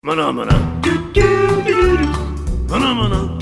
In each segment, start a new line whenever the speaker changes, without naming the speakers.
Maná, maná. Maná, maná.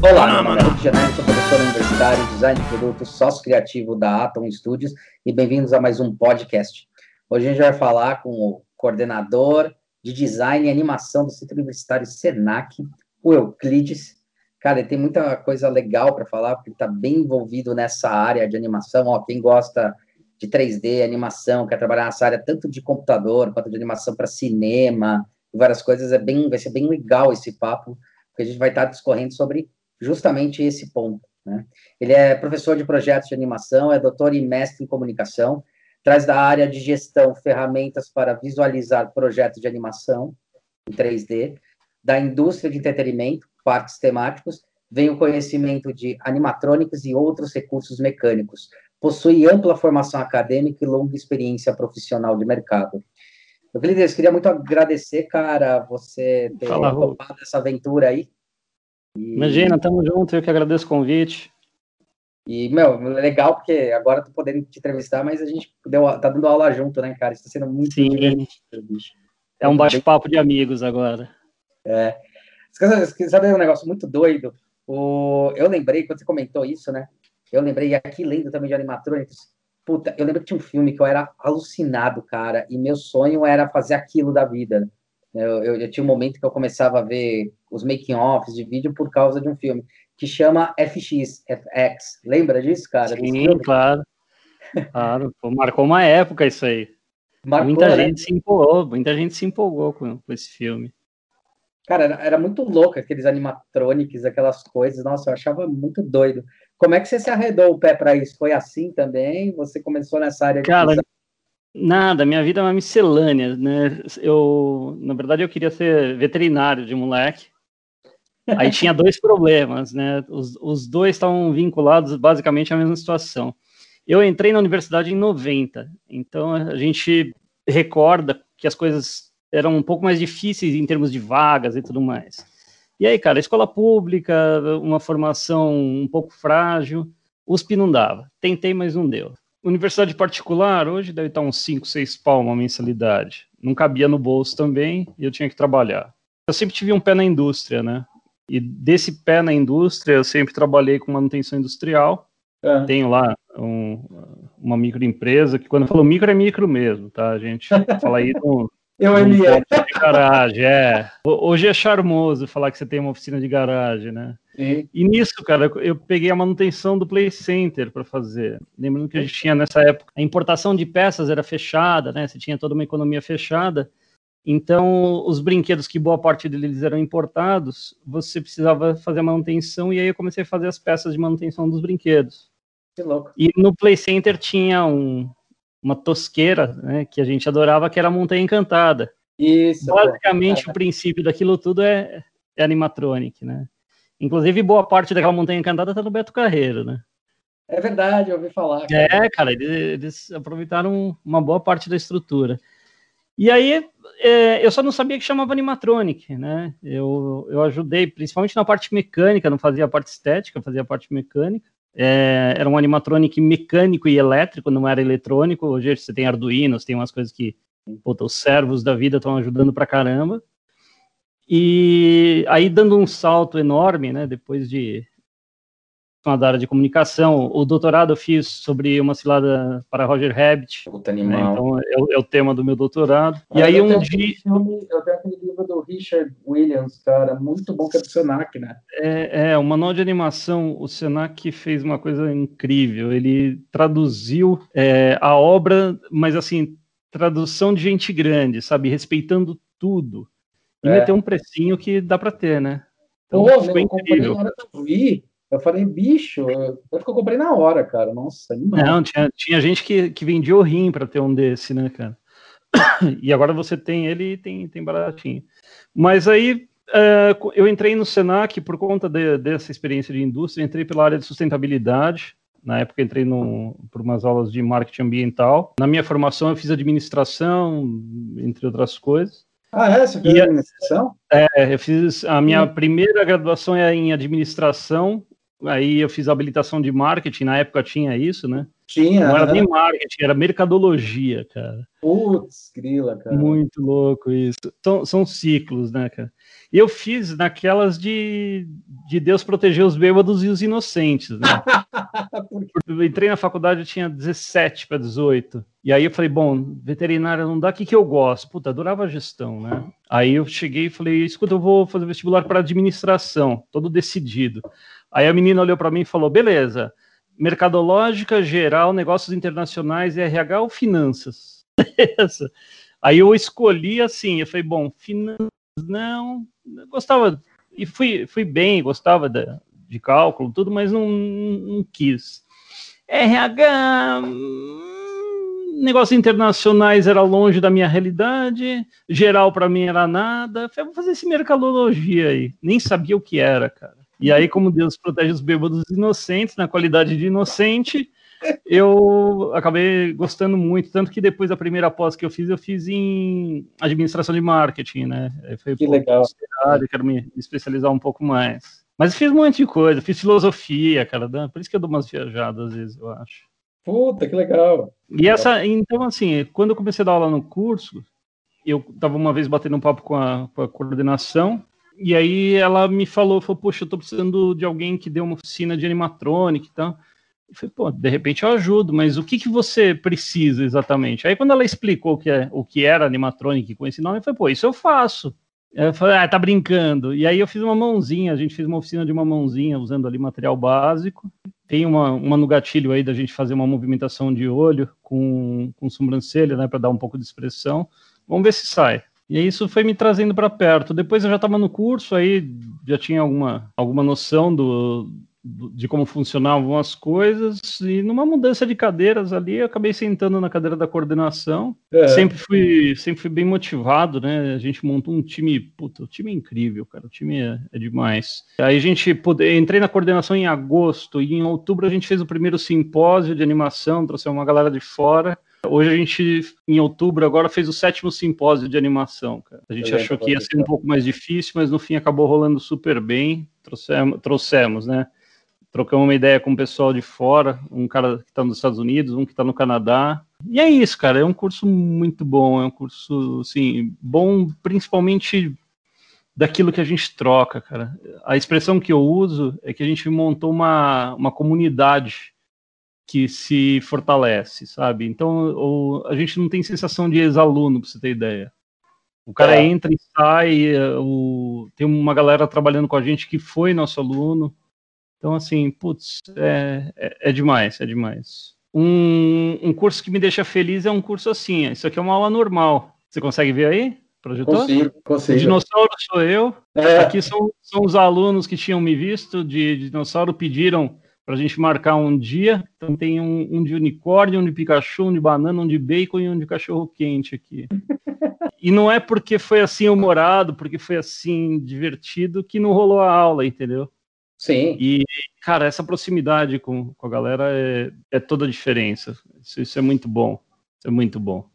Olá, meu nome é Janelli, sou professor universitário, design de produtos, sócio criativo da Atom Studios e bem-vindos a mais um podcast. Hoje a gente vai falar com o coordenador de design e animação do Centro Universitário Senac, o Euclides. Cara, ele tem muita coisa legal para falar, porque ele está bem envolvido nessa área de animação. Ó, quem gosta de 3D, animação, quer trabalhar nessa área tanto de computador quanto de animação para cinema várias coisas, é bem, vai ser bem legal esse papo, porque a gente vai estar discorrendo sobre justamente esse ponto. Né? Ele é professor de projetos de animação, é doutor e mestre em comunicação, traz da área de gestão ferramentas para visualizar projetos de animação em 3D, da indústria de entretenimento, parques temáticos, vem o conhecimento de animatrônicos e outros recursos mecânicos. Possui ampla formação acadêmica e longa experiência profissional de mercado. Euclides, queria muito agradecer, cara, você ter
Fala,
topado essa aventura aí.
Imagina, tamo junto, eu que agradeço o convite.
E, meu, legal porque agora tô podendo te entrevistar, mas a gente deu, tá dando aula junto, né, cara? Isso tá sendo muito
Sim.
divertido, bicho.
É um bate-papo de amigos agora.
Sabe- Sabe um negócio muito doido? O, eu lembrei, quando você comentou isso, né? Eu lembrei, e aqui lendo também de animatrônicos, puta, eu lembro que tinha um filme que eu era alucinado, cara, e meu sonho era fazer aquilo da vida. Eu, eu, eu tinha um momento que eu começava a ver os making-offs de vídeo por causa de um filme que chama FX, FX. Lembra disso, cara?
Sim, claro. Claro, pô, marcou uma época isso aí.
Marcou,
muita
né?
gente se empolgou, muita gente se empolgou com, com esse filme.
Cara, era, era muito louco aqueles animatronics, aquelas coisas. Nossa, eu achava muito doido. Como é que você se arredou o pé para isso? Foi assim também? Você começou nessa área de
Cara,
design?
Nada, minha vida é uma miscelânea, né? Eu, na verdade, eu queria ser veterinário de moleque. Aí tinha dois problemas, né? Os, os dois estavam vinculados basicamente à mesma situação. Eu entrei na universidade em 90, então a gente recorda que as coisas eram um pouco mais difíceis em termos de vagas e tudo mais. E aí, cara, escola pública, uma formação um pouco frágil, USP não dava. Tentei, mas não deu. Universidade particular, hoje deve estar uns 5, 6 pau uma mensalidade. Não cabia no bolso também e eu tinha que trabalhar. Eu sempre tive um pé na indústria, né? E desse pé na indústria, eu sempre trabalhei com manutenção industrial.
Ah,
Tenho lá um- uma microempresa, que quando eu falo micro, é micro mesmo, tá? A gente fala aí
eu
ponto de garagem, é. Ho- Hoje é charmoso falar que você tem uma oficina de garagem, né?
Sim.
E nisso, cara, eu peguei a manutenção do Play Center para fazer. Lembrando que a gente tinha nessa época a importação de peças era fechada, né? Você tinha toda uma economia fechada. Então, os brinquedos que boa parte deles eram importados, você precisava fazer a manutenção e aí eu comecei a fazer as peças de manutenção dos brinquedos.
Que louco.
E no Play Center tinha um- uma tosqueira, né, que a gente adorava, que era a Montanha Encantada.
Isso.
Basicamente, o princípio daquilo tudo é, é animatronic, né? Inclusive, boa parte daquela montanha encantada tá no Beto Carreiro, né?
É verdade, eu ouvi falar. cara.
É, cara, eles, eles aproveitaram uma boa parte da estrutura. E aí, é, eu só não sabia que chamava animatronic, né? Eu, eu ajudei, principalmente na parte mecânica, não fazia a parte estética, fazia a parte mecânica. É, era um animatronic mecânico e elétrico, não era eletrônico. Hoje você tem Arduino, você tem umas coisas que puta, os servos da vida estão ajudando pra caramba. E aí, dando um salto enorme, né, depois de da área de comunicação, o doutorado eu fiz sobre uma cilada para Roger Rabbit,
Puta
né,
animal.
então é o, é o tema do meu doutorado. E
Ah,
aí
eu
um dia,
filme- eu tenho aquele livro do Richard Williams, cara, muito bom que é do Senac, né?
É, é, o manual de animação, o Senac fez uma coisa incrível. Ele traduziu é, a obra, mas assim, tradução de gente grande, sabe? Respeitando tudo. E
É.
meteu um precinho que dá pra ter, né? Então
Pô, meu, comprei
incrível.
eu vi. Eu falei, bicho, eu, eu comprei na hora, cara. Nossa, animal.
Não, tinha, tinha gente que, que vendia o rim pra ter um desse, né, cara? E agora você tem ele e tem, tem baratinho. Mas aí co- eu entrei no Senac por conta de- dessa experiência de indústria, entrei pela área de sustentabilidade. Na época entrei no, por umas aulas de marketing ambiental. Na minha formação eu fiz administração, entre outras coisas.
Ah, é? Você fez
E
administração?
É, eu fiz a minha
Hum.
primeira graduação é em administração, aí eu fiz habilitação de marketing, na época tinha isso, né? Tinha. Não era nem marketing, era mercadologia, cara.
Putz, grila, cara.
Muito louco isso. São, são ciclos, né, cara? E eu fiz naquelas de, de Deus proteger os bêbados e os inocentes, né? eu entrei na faculdade, eu tinha 17 para 18. E aí eu falei, bom, veterinária não dá, o que, que eu gosto? Puta, adorava gestão, né? Aí eu cheguei e falei, escuta, eu vou fazer vestibular para administração, todo decidido. Aí a menina olhou para mim e falou, beleza, mercadológica, geral, negócios internacionais, RH ou finanças? Aí eu escolhi assim, eu falei, bom, finanças não, gostava, e fui, fui bem, gostava de, de cálculo, tudo, mas não, não quis. RH, hum, negócios internacionais era longe da minha realidade, geral para mim era nada. Falei, vou fazer esse mercadologia aí. Nem sabia o que era, cara. E aí, como Deus protege os bêbados inocentes, na qualidade de inocente, eu acabei gostando muito, tanto que depois da primeira pós que eu fiz, eu fiz em administração de marketing, né?
Foi, que legal.
Quero me especializar um pouco mais. Mas fiz um monte de coisa, fiz filosofia, cara, por isso que eu dou umas viajadas às vezes, eu acho.
Puta, que legal.
E essa, então, assim, quando eu comecei a dar aula no curso, eu tava uma vez batendo um papo com a, com a coordenação, e aí ela me falou, falou, poxa, eu tô precisando de alguém que dê uma oficina de animatronic e tal. Eu falei, pô, de repente eu ajudo, mas o que, que você precisa exatamente? Aí quando ela explicou o que, é, o que era animatronic com esse nome, eu falei, pô, isso eu faço. Eu falei, ah, tá brincando. E aí eu fiz uma mãozinha, a gente fez uma oficina de uma mãozinha, usando ali material básico. Tem uma, uma no gatilho aí da gente fazer uma movimentação de olho com, com sobrancelha, né, para dar um pouco de expressão. Vamos ver se sai. E isso foi me trazendo para perto. Depois eu já estava no curso, aí já tinha alguma, alguma noção do, de como funcionavam as coisas, e numa mudança de cadeiras ali, eu acabei sentando na cadeira da coordenação. É. Sempre, fui, sempre fui bem motivado, né? A gente montou um time, puta, o time é incrível, cara, o time é, é demais. Aí a gente, pude, entrei na coordenação em agosto, e em outubro a gente fez o primeiro simpósio de animação, trouxe uma galera de fora. Hoje a gente, em outubro, agora fez o sétimo simpósio de animação, cara. A gente achou que ia ser um pouco mais difícil, mas no fim acabou rolando super bem. Trouxemos, trouxemos né? Trocamos uma ideia com o pessoal de fora, um cara que está nos Estados Unidos, um que está no Canadá. E é isso, cara. É um curso muito bom, é um curso, assim, bom principalmente daquilo que a gente troca, cara. A expressão que eu uso é que a gente montou uma, uma comunidade que se fortalece, sabe? Então, o, a gente não tem sensação de ex-aluno, para você ter ideia. O cara é. entra e sai, o, tem uma galera trabalhando com a gente que foi nosso aluno. Então, assim, putz, é, é, é demais, é demais. Um, um, curso que me deixa feliz é um curso assim. Isso aqui é uma aula normal. Você consegue ver aí? Projetor?
Consigo, consigo.
O dinossauro sou eu. É. Aqui são, são os alunos que tinham me visto de, de dinossauro, pediram para a gente marcar um dia. Então tem um, um, de unicórnio, um de Pikachu, um de banana, um de bacon e um de cachorro quente aqui. e não é porque foi assim humorado, porque foi assim divertido que não rolou a aula, entendeu?
Sim.
E, cara, essa proximidade com, com a galera é, é toda a diferença. Isso, isso, é muito bom. Isso é muito bom.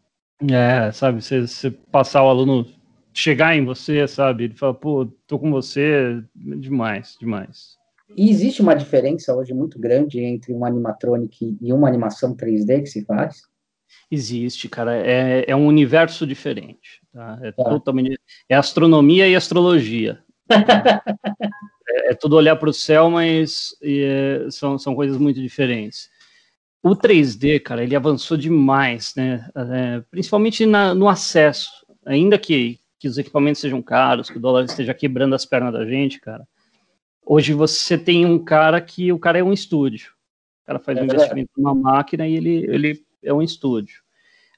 É, sabe, você, você passar o aluno chegar em você, sabe? Ele fala, pô, tô com você, demais, demais.
E existe uma diferença hoje muito grande entre um animatronic e uma animação 3D que se faz?
Existe, cara. É, é um universo diferente. Tá? É, tá. totalmente. É astronomia e astrologia. é, é, tudo olhar para o céu, mas é, são, são coisas muito diferentes. O 3D, cara, ele avançou demais, né? É, principalmente na, no acesso. Ainda que, que os equipamentos sejam caros, que o dólar esteja quebrando as pernas da gente, cara Hoje você tem um cara que o cara é um estúdio. O cara faz é um investimento numa máquina e ele, ele é um estúdio.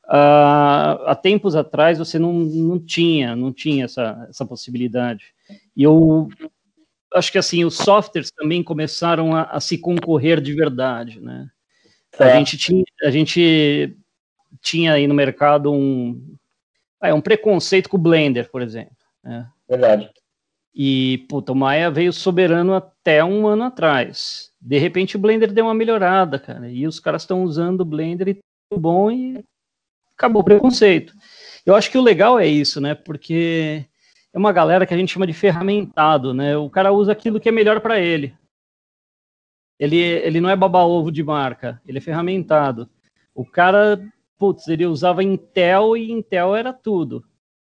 Uh, há tempos atrás você não, não tinha, não tinha essa, essa possibilidade. E eu acho que assim, os softwares também começaram a, a se concorrer de verdade, né? É. A, gente tinha, a gente tinha aí no mercado um, é, um preconceito com o Blender, por exemplo. Né?
Verdade.
E, puta, o Maia veio soberano até um ano atrás. De repente o Blender deu uma melhorada, cara. E os caras estão usando o Blender e tudo bom e acabou o preconceito. Eu acho que o legal é isso, né? Porque é uma galera que a gente chama de ferramentado, né? O cara usa aquilo que é melhor para ele. ele, ele não é baba-ovo de marca, ele é ferramentado. O cara, putz, ele usava Intel e Intel era tudo.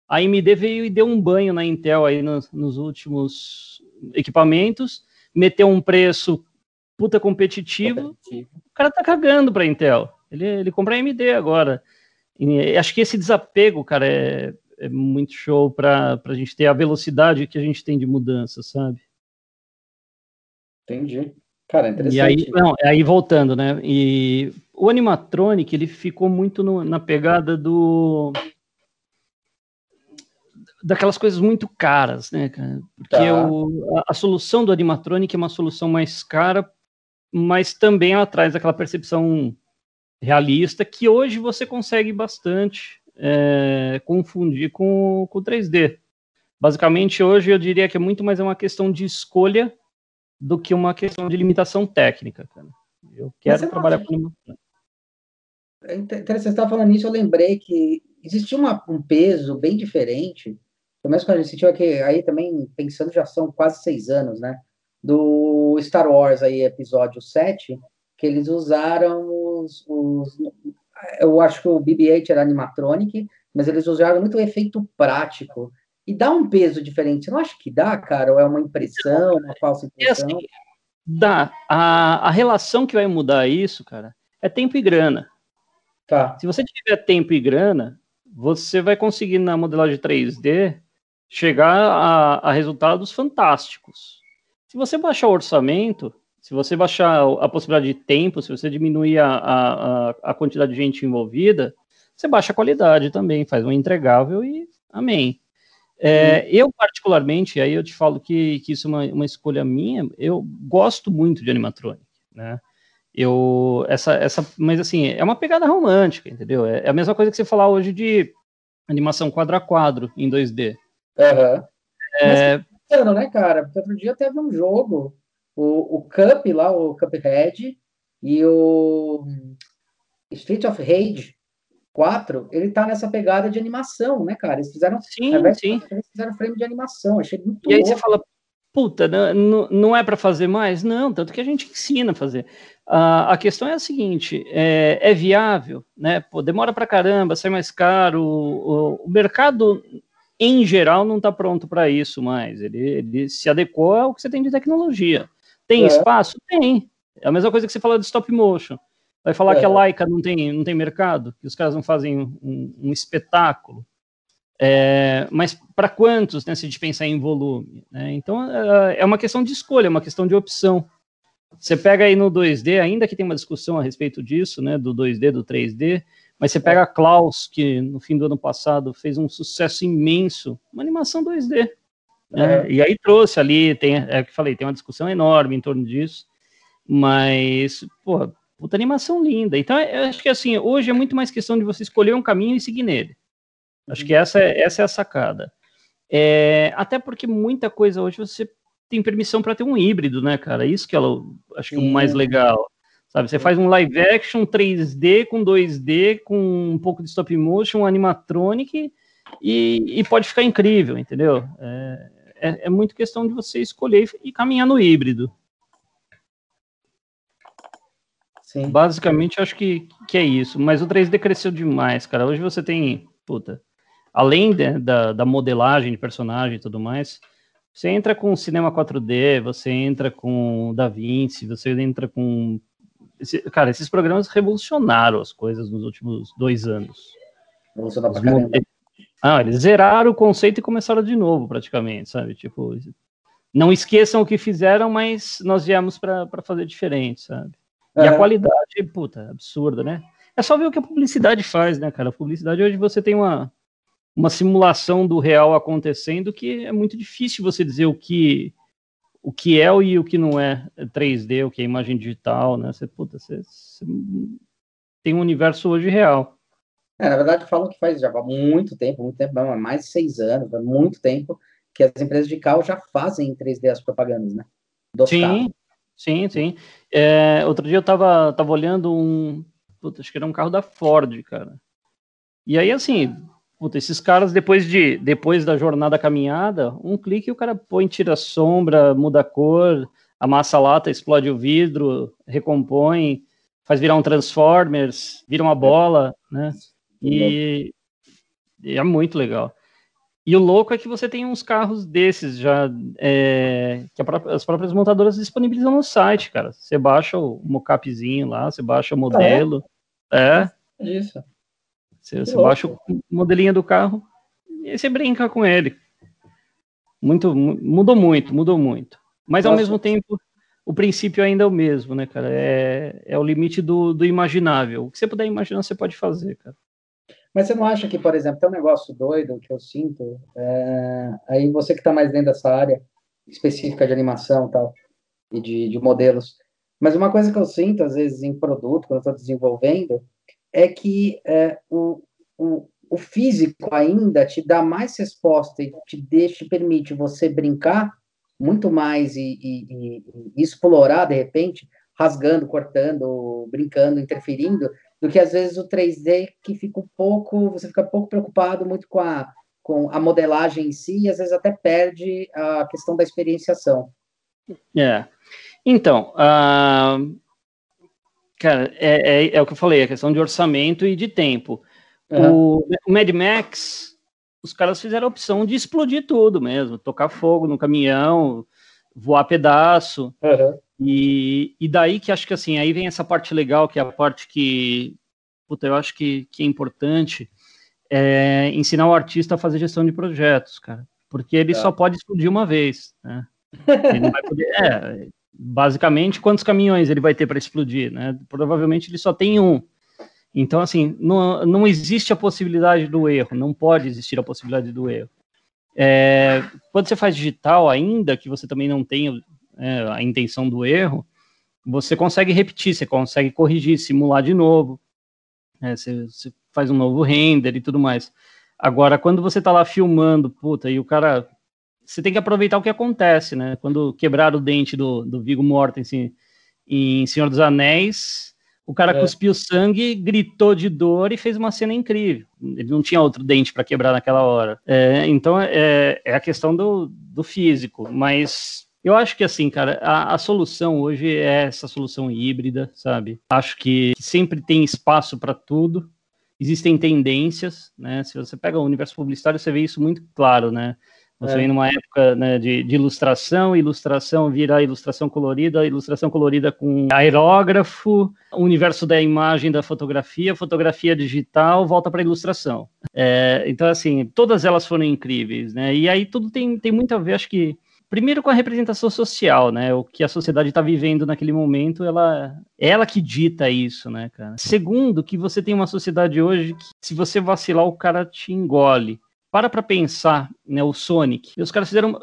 A AMD veio e deu um banho na Intel aí nos, nos últimos equipamentos, meteu um preço puta competitivo, competitivo. o cara tá cagando pra Intel. Ele, ele compra a AMD agora. E acho que esse desapego, cara, é, é muito show para a gente ter a velocidade que a gente tem de mudança, sabe?
Entendi. Cara, interessante.
E aí, não, aí voltando, né? E o animatronic, ele ficou muito no, na pegada do daquelas coisas muito caras, né, cara? Porque tá. o, a, a, solução do animatronic é uma solução mais cara, mas também ela traz aquela percepção realista que hoje você consegue bastante é, confundir com, com 3D. Basicamente, hoje eu diria que é muito mais uma questão de escolha do que uma questão de limitação técnica. Cara. Eu quero trabalhar com limitação.
É interessante, você estava falando nisso, eu lembrei que existia uma, um peso bem diferente, pelo menos quando a gente sentiu aqui, aí também, pensando, já são quase seis anos, né, do Star Wars aí, episódio 7, que eles usaram os, os eu acho que o BB-8 era animatronic, mas eles usaram muito o efeito prático. E dá um peso diferente. Você não acha que dá, cara? Ou é uma impressão, uma falsa impressão? É assim,
dá. A, a relação que vai mudar isso, cara, é tempo e grana. Tá. Se você tiver tempo e grana, você vai conseguir na modelagem 3D chegar a, a resultados fantásticos. Se você baixar o orçamento, se você baixar a possibilidade de tempo, se você diminuir a, a, a quantidade de gente envolvida, você baixa a qualidade também, faz um entregável e amém. É, eu, particularmente, aí eu te falo que, que isso é uma, uma escolha minha, eu gosto muito de animatronic, né? Eu, essa, essa, mas assim, é uma pegada romântica, entendeu? É, é a mesma coisa que você falar hoje de animação quadro a quadro em 2D.
Uhum. É... Mas, né, cara? Porque outro dia teve um jogo o, o Cup lá, o Cuphead, e o Street of Rage 4, ele tá nessa pegada de animação, né, cara? Eles fizeram,
sim, sim.
Eles fizeram frame de animação, achei muito
E aí você fala, puta, não, não é para fazer mais? Não, tanto que a gente ensina a fazer. Uh, a questão é a seguinte, é, é viável, né? Pô, demora para caramba, sai mais caro, o, o mercado em geral não está pronto para isso mais. Ele, ele se adequou ao que você tem de tecnologia. Tem é. espaço? Tem. É a mesma coisa que você fala de stop motion. Vai falar é. que a Laika não tem, não tem mercado, que os caras não fazem um, um espetáculo. É, mas para quantos, né, se a gente pensar em volume? Né? Então, é, é uma questão de escolha, é uma questão de opção. Você pega aí no 2D, ainda que tem uma discussão a respeito disso, né, do 2D, do 3D, mas você pega a Klaus, que no fim do ano passado fez um sucesso imenso, uma animação 2D. Né? E aí trouxe ali, tem, é que falei, tem uma discussão enorme em torno disso, mas, pô, puta animação linda. Então, eu acho que assim, hoje é muito mais questão de você escolher um caminho e seguir nele. Acho que essa é, essa é a sacada. É, até porque muita coisa hoje você tem permissão para ter um híbrido, né, cara? Isso que é, acho que é o mais legal. Sabe, você faz um live action 3D com 2D, com um pouco de stop motion, um animatronic, e, e pode ficar incrível, entendeu? É, é, é muito questão de você escolher e caminhar no híbrido. Sim. Basicamente, acho que, que é isso. Mas o 3D cresceu demais, cara. Hoje você tem, puta, além de, da, da modelagem de personagem e tudo mais, você entra com cinema 4D, você entra com DaVinci, você entra com. Esse, cara, esses programas revolucionaram as coisas nos últimos dois anos.
Revolucionaram pra caramba.
Ah, eles zeraram o conceito e começaram de novo, praticamente, sabe? Tipo, não esqueçam o que fizeram, mas nós viemos para fazer diferente, sabe? E a é. qualidade, puta, absurda, né? É só ver o que a publicidade faz, né, cara? A publicidade hoje você tem uma, uma simulação do real acontecendo que é muito difícil você dizer o que o que é e o que não é 3D, o que é imagem digital, né? Você, puta, você, você tem um universo hoje real.
É, na verdade, falam que faz já há muito tempo, muito tempo, não, mais de seis anos, há muito tempo, que as empresas de carro já fazem em 3D as propagandas, né?
Dos sim, carros. sim, sim. É, outro dia eu tava, tava olhando um. Puta, acho que era um carro da Ford, cara. E aí, assim, puta, esses caras, depois de depois da jornada caminhada, um clique o cara põe, tira sombra, muda a cor, amassa a lata, explode o vidro, recompõe, faz virar um Transformers, vira uma bola, né? E, e é muito legal. E o louco é que você tem uns carros desses já, é, que própria, as próprias montadoras disponibilizam no site, cara. Você baixa o mocapzinho lá, você baixa o modelo. é? é. Isso. Você, você baixa o modelinho do carro e você brinca com ele. Muito, mudou muito, mudou muito. Mas Nossa. ao mesmo tempo, o princípio ainda é o mesmo, né, cara? É, é o limite do, do imaginável. O que você puder imaginar, você pode fazer, cara.
Mas você não acha que, por exemplo, tem um negócio doido que eu sinto, é... aí você que está mais dentro dessa área específica de animação tal, e de, de modelos, mas uma coisa que eu sinto, às vezes, em produto, quando eu estou desenvolvendo, é que é, o, o, o físico ainda te dá mais resposta e te deixa, te permite você brincar muito mais e, e, e, explorar, de repente, rasgando, cortando, brincando, interferindo, do que às vezes o 3D que fica um pouco, você fica um pouco preocupado muito com a, com a modelagem em si e às vezes até perde a questão da experienciação.
É. Então, uh, cara, é, é, é, o que eu falei, a questão de orçamento e de tempo. Uhum. O, o Mad Max, os caras fizeram a opção de explodir tudo mesmo, tocar fogo no caminhão, voar pedaço. Uhum. E, e daí que acho que assim, aí vem essa parte legal, que é a parte que, puta, eu acho que, que é importante, é ensinar o artista a fazer gestão de projetos, cara. Porque ele é. só pode explodir uma vez, né? Ele não vai poder. É, basicamente, quantos caminhões ele vai ter para explodir, né? Provavelmente ele só tem um. Então, assim, não, não existe a possibilidade do erro, não pode existir a possibilidade do erro. É, quando você faz digital ainda, que você também não tem é, a intenção do erro, você consegue repetir, você consegue corrigir, simular de novo, é, você, você, faz um novo render e tudo mais. Agora, quando você está lá filmando, puta, e o cara. Você tem que aproveitar o que acontece, né? Quando quebraram o dente do, do Viggo Mortensen em Senhor dos Anéis, o cara é. cuspiu sangue, gritou de dor e fez uma cena incrível. Ele não tinha outro dente para quebrar naquela hora. É, então é, é, a questão do, do físico, mas eu acho que assim, cara, a, a, solução hoje é essa solução híbrida, sabe? Acho que sempre tem espaço para tudo. Existem tendências, né? Se você pega o universo publicitário, você vê isso muito claro, né? Você é. vem numa época né, de, de, ilustração, ilustração vira ilustração colorida, ilustração colorida com aerógrafo, o universo da imagem, da fotografia, fotografia digital, volta para ilustração. É, então, assim, todas elas foram incríveis, né? E aí tudo tem, tem muito a ver, acho que primeiro com a representação social, né? O que a sociedade está vivendo naquele momento, ela, ela que dita isso, né, cara? Segundo, que você tem uma sociedade hoje que, se você vacilar, o cara te engole. Para para pensar, né? O Sonic. E os caras fizeram.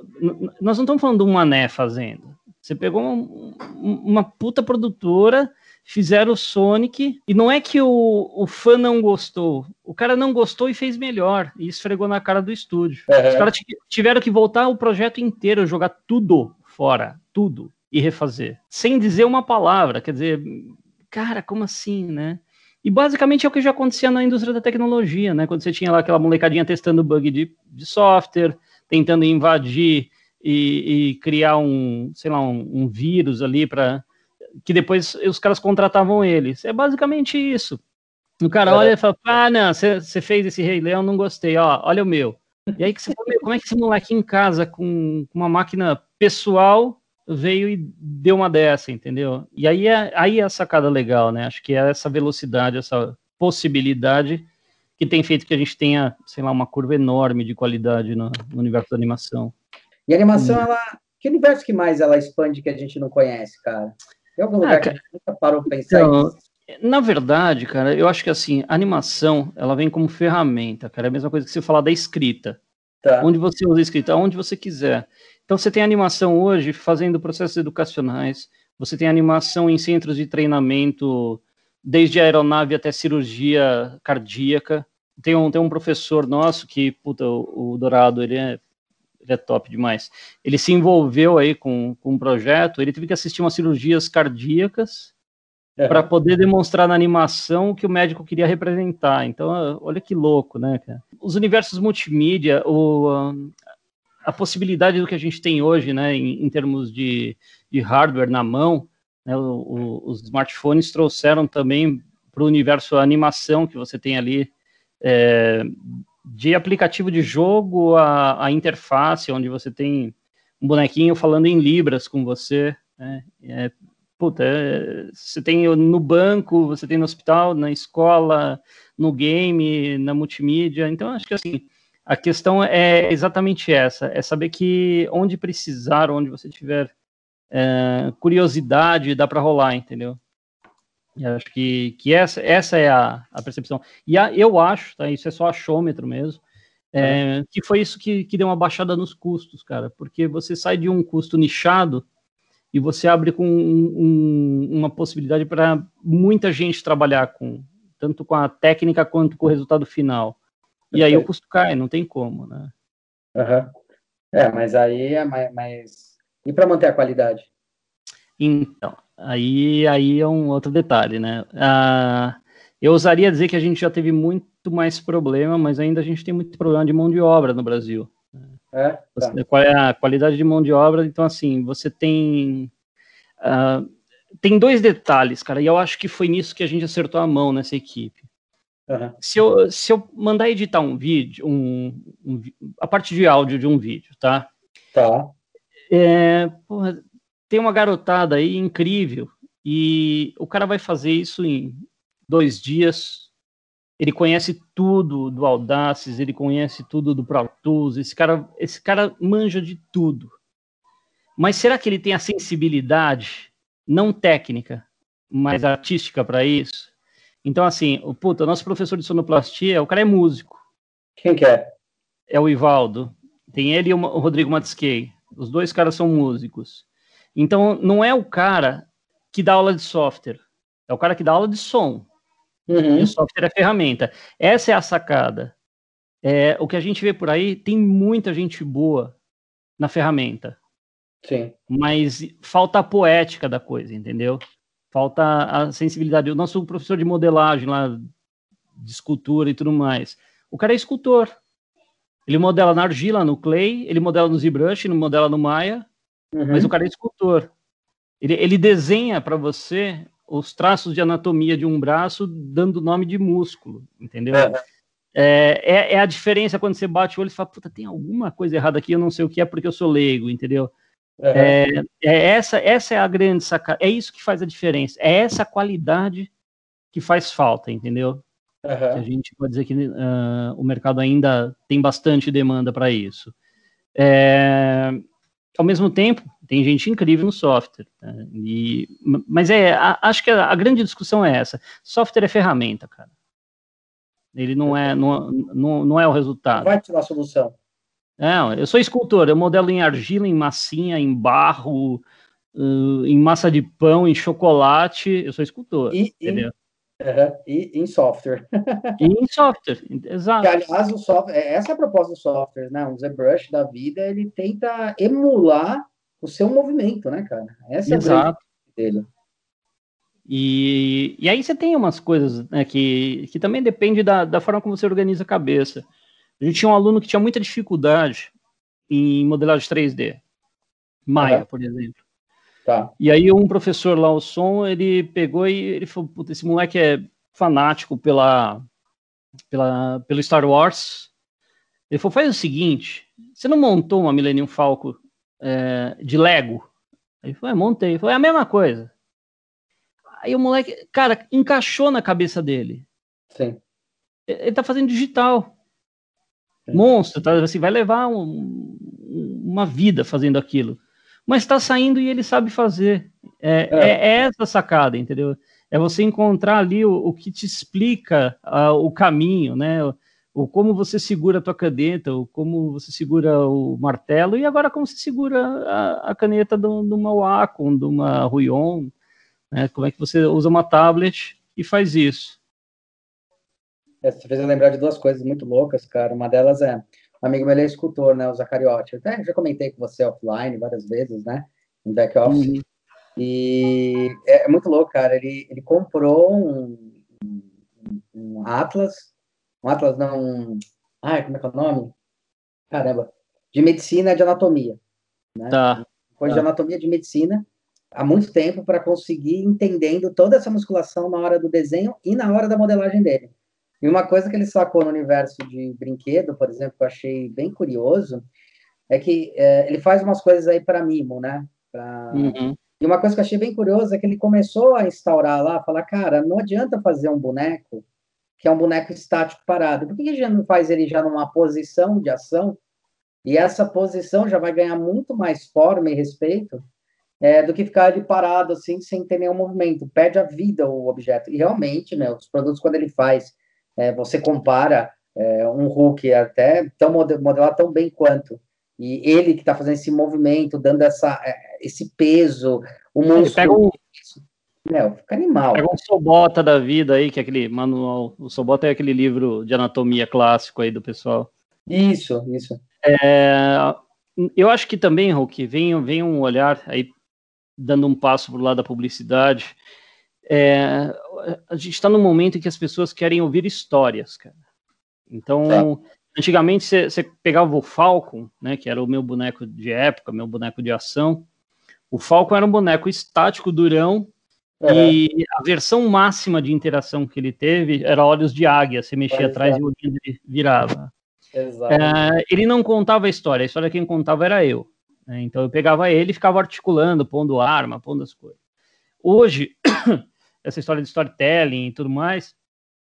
Nós não estamos falando de um mané fazendo. Você pegou uma, uma puta produtora fizeram o Sonic, e não é que o, o fã não gostou, o cara não gostou e fez melhor, e esfregou na cara do estúdio. Uhum. Os caras tiveram que voltar o projeto inteiro, jogar tudo fora, tudo, e refazer, sem dizer uma palavra, quer dizer, cara, como assim, né? E basicamente é o que já acontecia na indústria da tecnologia, né? Quando você tinha lá aquela molecadinha testando bug de, de software, tentando invadir e, e, criar um, sei lá, um, um vírus ali para que depois os caras contratavam eles. É basicamente isso. O cara olha e fala, ah, não, você fez esse Rei Leão, não gostei, ó, olha o meu. E aí que você fala, como é que esse moleque em casa, com uma máquina pessoal, veio e deu uma dessa, entendeu? E aí é, aí é a sacada legal, né? Acho que é essa velocidade, essa possibilidade que tem feito que a gente tenha, sei lá, uma curva enorme de qualidade no, no universo da animação.
E a animação, hum. ela. Que universo que mais ela expande que a gente não conhece, cara? Tem algum lugar ah, que a gente nunca parou para pensar então, nisso?
Na verdade, cara, eu acho que assim, a animação, ela vem como ferramenta, cara. É a mesma coisa que você falar da escrita. Tá. Onde você usa escrita, onde você quiser. Então você tem animação hoje fazendo processos educacionais, você tem animação em centros de treinamento, desde aeronave até cirurgia cardíaca. Tem um, tem um professor nosso que, puta, o, o Dourado, ele é ele é top demais. Ele se envolveu aí com, com um projeto, ele teve que assistir umas cirurgias cardíacas é. para poder demonstrar na animação o que o médico queria representar. Então, olha que louco, né, cara? Os universos multimídia, o, a possibilidade do que a gente tem hoje, né, em, em termos de, de, hardware na mão, né, o, o, os smartphones trouxeram também para o universo animação que você tem ali, é, de aplicativo de jogo a, a, interface, onde você tem um bonequinho falando em libras com você, né, é, puta, é, você tem no banco, você tem no hospital, na escola, no game, na multimídia, então acho que assim, a questão é exatamente essa, é saber que onde precisar, onde você tiver é, curiosidade, dá para rolar, entendeu? E acho que, que essa, essa é a, a percepção. E a, eu acho, tá, isso é só achômetro mesmo, é, é. que foi isso que, que deu uma baixada nos custos, cara, porque você sai de um custo nichado e você abre com um, um, uma possibilidade para muita gente trabalhar com, tanto com a técnica quanto com o resultado final. E aí o custo cai, não tem como, né?
Uhum. É, mas aí é mais. mais... E para manter a qualidade?
Então, aí, aí é um outro detalhe, né? Ah, eu ousaria dizer que a gente já teve muito mais problema, mas ainda a gente tem muito problema de mão de obra no Brasil.
É, tá.
Qual é a qualidade de mão de obra? Então, assim, você tem. Uh, tem dois detalhes, cara, e eu acho que foi nisso que a gente acertou a mão nessa equipe. Uhum. Se, eu, se eu mandar editar um vídeo, um, um, a parte de áudio de um vídeo, tá?
Tá.
É, porra, tem uma garotada aí incrível e o cara vai fazer isso em dois dias, ele conhece tudo do Audaces, ele conhece tudo do Pro Tools, esse cara, esse cara manja de tudo. Mas será que ele tem a sensibilidade, não técnica, mas artística para isso? Então, assim, o puta, nosso professor de sonoplastia, o cara é músico.
Quem que é?
É o Ivaldo. Tem ele e o Rodrigo Matsquei. Os dois caras são músicos. Então, não é o cara que dá aula de software. É o cara que dá aula de som. Uhum. E o software é ferramenta. Essa é a sacada. É, o que a gente vê por aí, tem muita gente boa na ferramenta.
Sim.
Mas falta a poética da coisa, entendeu? Falta a sensibilidade. O nosso professor de modelagem lá, de escultura e tudo mais, o cara é escultor. Ele modela na argila, no clay, ele modela no ZBrush, ele modela no Maya, uhum. mas o cara é escultor. Ele, ele desenha para você os traços de anatomia de um braço dando nome de músculo, entendeu? É. É, é, é, a diferença quando você bate o olho e fala, puta, tem alguma coisa errada aqui, eu não sei o que é porque eu sou leigo, entendeu? É, é, essa, essa é a grande sacada, é isso que faz a diferença, é essa qualidade que faz falta, entendeu? Uhum. A gente pode dizer que uh, o mercado ainda tem bastante demanda para isso. É, ao mesmo tempo, tem gente incrível no software. Né? E, mas é, a, acho que a, a, grande discussão é essa. Software é ferramenta, cara. Ele não é, não, não, não é o resultado.
Vai tirar a solução.
Não, eu sou escultor, eu modelo em argila, em massinha, em barro, em massa de pão, em chocolate. Eu sou escultor.
E, entendeu? Uhum. E em software.
E em software, exato.
Que, aliás, o software, é, essa é a proposta do software, né? Um ZBrush da vida, ele tenta emular o seu movimento, né, cara? Essa
exato. é a dele. E, e aí você tem umas coisas né, que, que também depende da, da forma como você organiza a cabeça. A gente tinha um aluno que tinha muita dificuldade em modelagem 3D. Maia, uhum. por exemplo.
Tá.
E aí um professor lá, o som, ele pegou e ele falou, esse moleque é fanático pela, pela, pelo Star Wars. Ele falou, faz o seguinte, você não montou uma Millennium Falcon é, de Lego? Ele falou, é, montei. Ele falou, é a mesma coisa. Aí o moleque, cara, encaixou na cabeça dele.
Sim.
Ele tá fazendo digital. Sim. Monstro, tá? Assim, vai levar um, uma vida fazendo aquilo mas está saindo e ele sabe fazer. É, é. é, essa sacada, entendeu? É você encontrar ali o, o que te explica uh, o caminho, né? O, o, como você segura a tua caneta, o como você segura o martelo, e agora como você segura a, a caneta de uma Wacom, de uma Ruion, né? Como é que você usa uma tablet e faz isso.
É, você fez eu lembrar de duas coisas muito loucas, cara. Uma delas é amigo meu é escultor, né, o Zacariotti. Até já comentei com você offline várias vezes, né, em back office. Uhum. E é, é, muito louco, cara. Ele, ele comprou um, um, um Atlas, um Atlas não, um, ai, como é que é o nome? Caramba. de medicina de anatomia. Né?
Tá.
Coisa
tá.
de anatomia de medicina há muito tempo para conseguir entendendo toda essa musculação na hora do desenho e na hora da modelagem dele. E uma coisa que ele sacou no universo de brinquedo, por exemplo, que eu achei bem curioso, é que é, ele faz umas coisas aí para mimo, né? Pra... Uhum. E uma coisa que eu achei bem curiosa é que ele começou a instaurar lá, falar, cara, não adianta fazer um boneco que é um boneco estático parado. Por que a gente não faz ele já numa posição de ação? E essa posição já vai ganhar muito mais forma e respeito é, do que ficar ele parado assim, sem ter nenhum movimento. Perde a vida o objeto. E realmente, né, os produtos, quando ele faz, é, você compara é, um Hulk até tão modelado tão bem quanto. E ele que está fazendo esse movimento, dando essa, é, esse peso, o músculo. Ele pega um,
meu, fica animal. Pega um Sobota da vida aí, que é aquele manual. O Sobota é aquele livro de anatomia clássico aí do pessoal.
Isso, isso.
É, eu acho que também, Hulk, vem, vem um olhar aí, dando um passo para o lado da publicidade. É, a gente está num momento em que as pessoas querem ouvir histórias, cara. Então, antigamente você pegava o Falcon, né, que era o meu boneco de época, meu boneco de ação. O Falcon era um boneco estático, durão, Uhum. E a versão máxima de interação que ele teve era olhos de águia, você mexia atrás e o olhinho dele virava. É, ele não contava a história, a história quem contava era eu. Né? Então eu pegava ele e ficava articulando, pondo arma, pondo as coisas. Hoje, essa história de storytelling e tudo mais,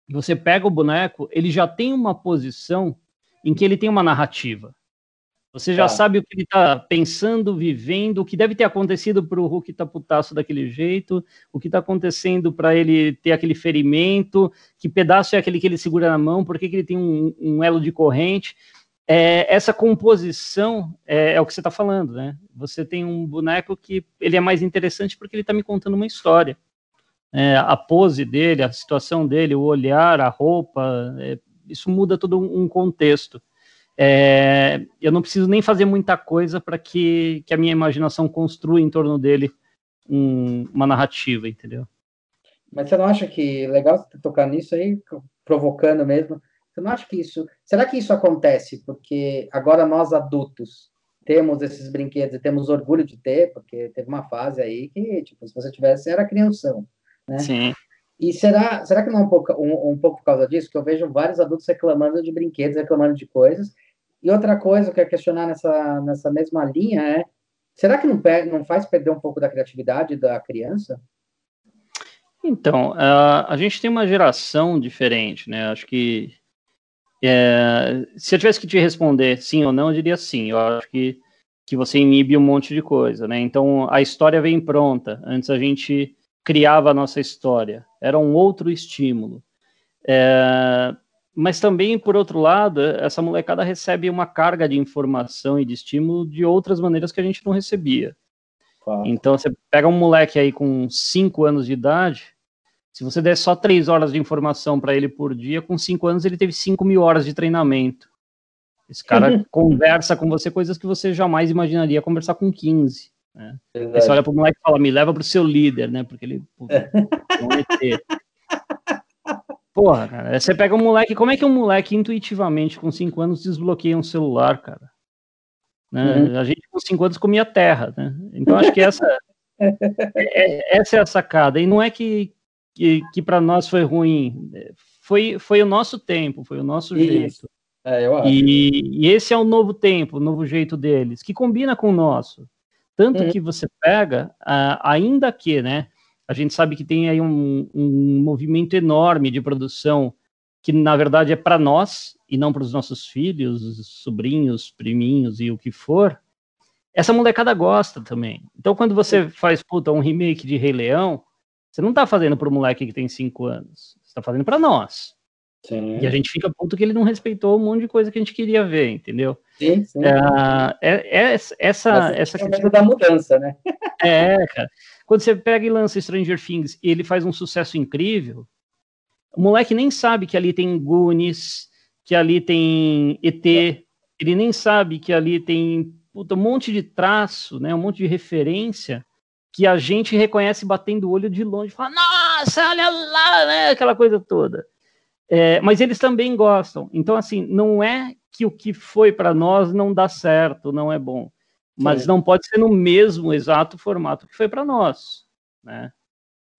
você pega o boneco, ele já tem uma posição em que ele tem uma narrativa. Você já tá. sabe o que ele está pensando, vivendo, o que deve ter acontecido para o Hulk estar tá putaço daquele jeito, o que está acontecendo para ele ter aquele ferimento, que pedaço é aquele que ele segura na mão, por que, que ele tem um, um elo de corrente. É, essa composição é, é, o que você está falando, né? Você tem um boneco que ele é mais interessante porque ele está me contando uma história. É, a pose dele, a situação dele, o olhar, a roupa, é, isso muda todo um contexto é, eu não preciso nem fazer muita coisa para que, que a minha imaginação construa em torno dele um, uma narrativa, entendeu?
Mas você não acha que legal você tocar nisso aí, provocando mesmo? Você não acha que isso. Será que isso acontece porque agora nós adultos temos esses brinquedos e temos orgulho de ter, porque teve uma fase aí que, tipo, se você tivesse, era crianção, né?
Sim.
E será, será que não é um pouco, um, um pouco por causa disso que eu vejo vários adultos reclamando de brinquedos, reclamando de coisas, e outra coisa que eu quero questionar nessa, nessa mesma linha é: será que não, não faz perder um pouco da criatividade da criança?
Então, uh, a gente tem uma geração diferente, né? Acho que é, se eu tivesse que te responder sim ou não, eu diria sim. Eu acho que, que você inibe um monte de coisa, né? Então, a história vem pronta. Antes a gente criava a nossa história. Era um outro estímulo. É, mas também, por outro lado, essa molecada recebe uma carga de informação e de estímulo de outras maneiras que a gente não recebia. Claro. Então, você pega um moleque aí com 5 anos de idade, se você der só 3 horas de informação para ele por dia, com 5 anos ele teve 5 mil horas de treinamento. Esse cara conversa com você coisas que você jamais imaginaria conversar com 15. Né? Aí você olha pro moleque e fala, me leva pro seu líder, né? Porque ele. Puta, Porra, cara, você pega um moleque, como é que um moleque intuitivamente com 5 anos desbloqueia um celular, cara? Né? Uhum. A gente com 5 anos comia terra, né? Então acho que essa é, é, essa é a sacada. E não é que, que, que para nós foi ruim, foi, foi o nosso tempo, foi o nosso Isso. jeito. É, e, e, esse é o novo tempo, o novo jeito deles, que combina com o nosso. Tanto uhum. que você pega, uh, ainda que, né? A gente sabe que tem aí um, um movimento enorme de produção que, na verdade, é para nós e não para os nossos filhos, sobrinhos, priminhos e o que for. Essa molecada gosta também. Então, quando você faz, puta, um remake de Rei Leão, você não está fazendo para o moleque que tem cinco anos. Você está fazendo para nós. Sim. E a gente fica puto que ele não respeitou um monte de coisa que a gente queria ver, entendeu?
Sim, sim.
É, é, é essa, essa
questão da mudança, né?
É, cara. Quando você pega e lança Stranger Things e ele faz um sucesso incrível, o moleque nem sabe que ali tem Goonies, que ali tem ET, ele nem sabe que ali tem puta, um monte de traço, né, um monte de referência que a gente reconhece batendo o olho de longe, fala, nossa, olha lá, né, aquela coisa toda. É, mas eles também gostam. Então, assim, não é que o que foi para nós não dá certo, não é bom. Mas Sim. não pode ser no mesmo exato formato que foi para nós, né?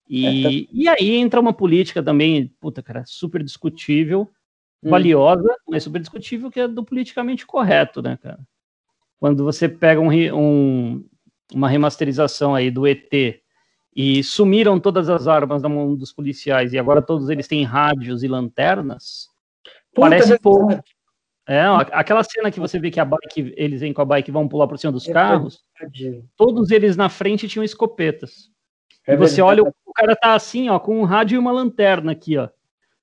E, é, tá... e aí entra uma política também, puta, cara, super discutível, hum. valiosa, mas super discutível, que é do politicamente correto, né, cara? Quando você pega um, um, uma remasterização aí do ET e sumiram todas as armas da mão dos policiais e agora todos eles têm rádios e lanternas, Puta parece pouco. É, aquela cena que você vê que a bike, eles vêm com a bike e vão pular por cima dos é carros, verdade. todos eles na frente tinham escopetas. É e você olha, o cara tá assim, ó, com um rádio e uma lanterna aqui, ó.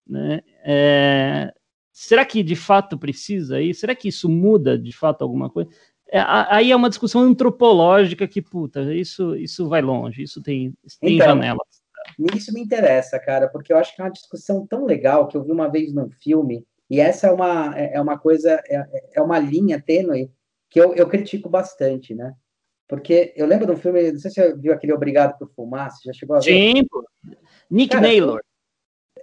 Né? É... Será que de fato precisa aí? Será que isso muda de fato alguma coisa? É, aí é uma discussão antropológica que, puta, isso, isso vai longe, isso tem, tem então, janelas.
Isso me interessa, cara, porque eu acho que é uma discussão tão legal que eu vi uma vez num filme, e essa é uma, é, é uma coisa, é, é uma linha tênue que eu, eu critico bastante, né? Porque eu lembro de um filme, não sei se você viu aquele Obrigado por Fumar, você já chegou a ver?
Sim, Nick cara, Naylor.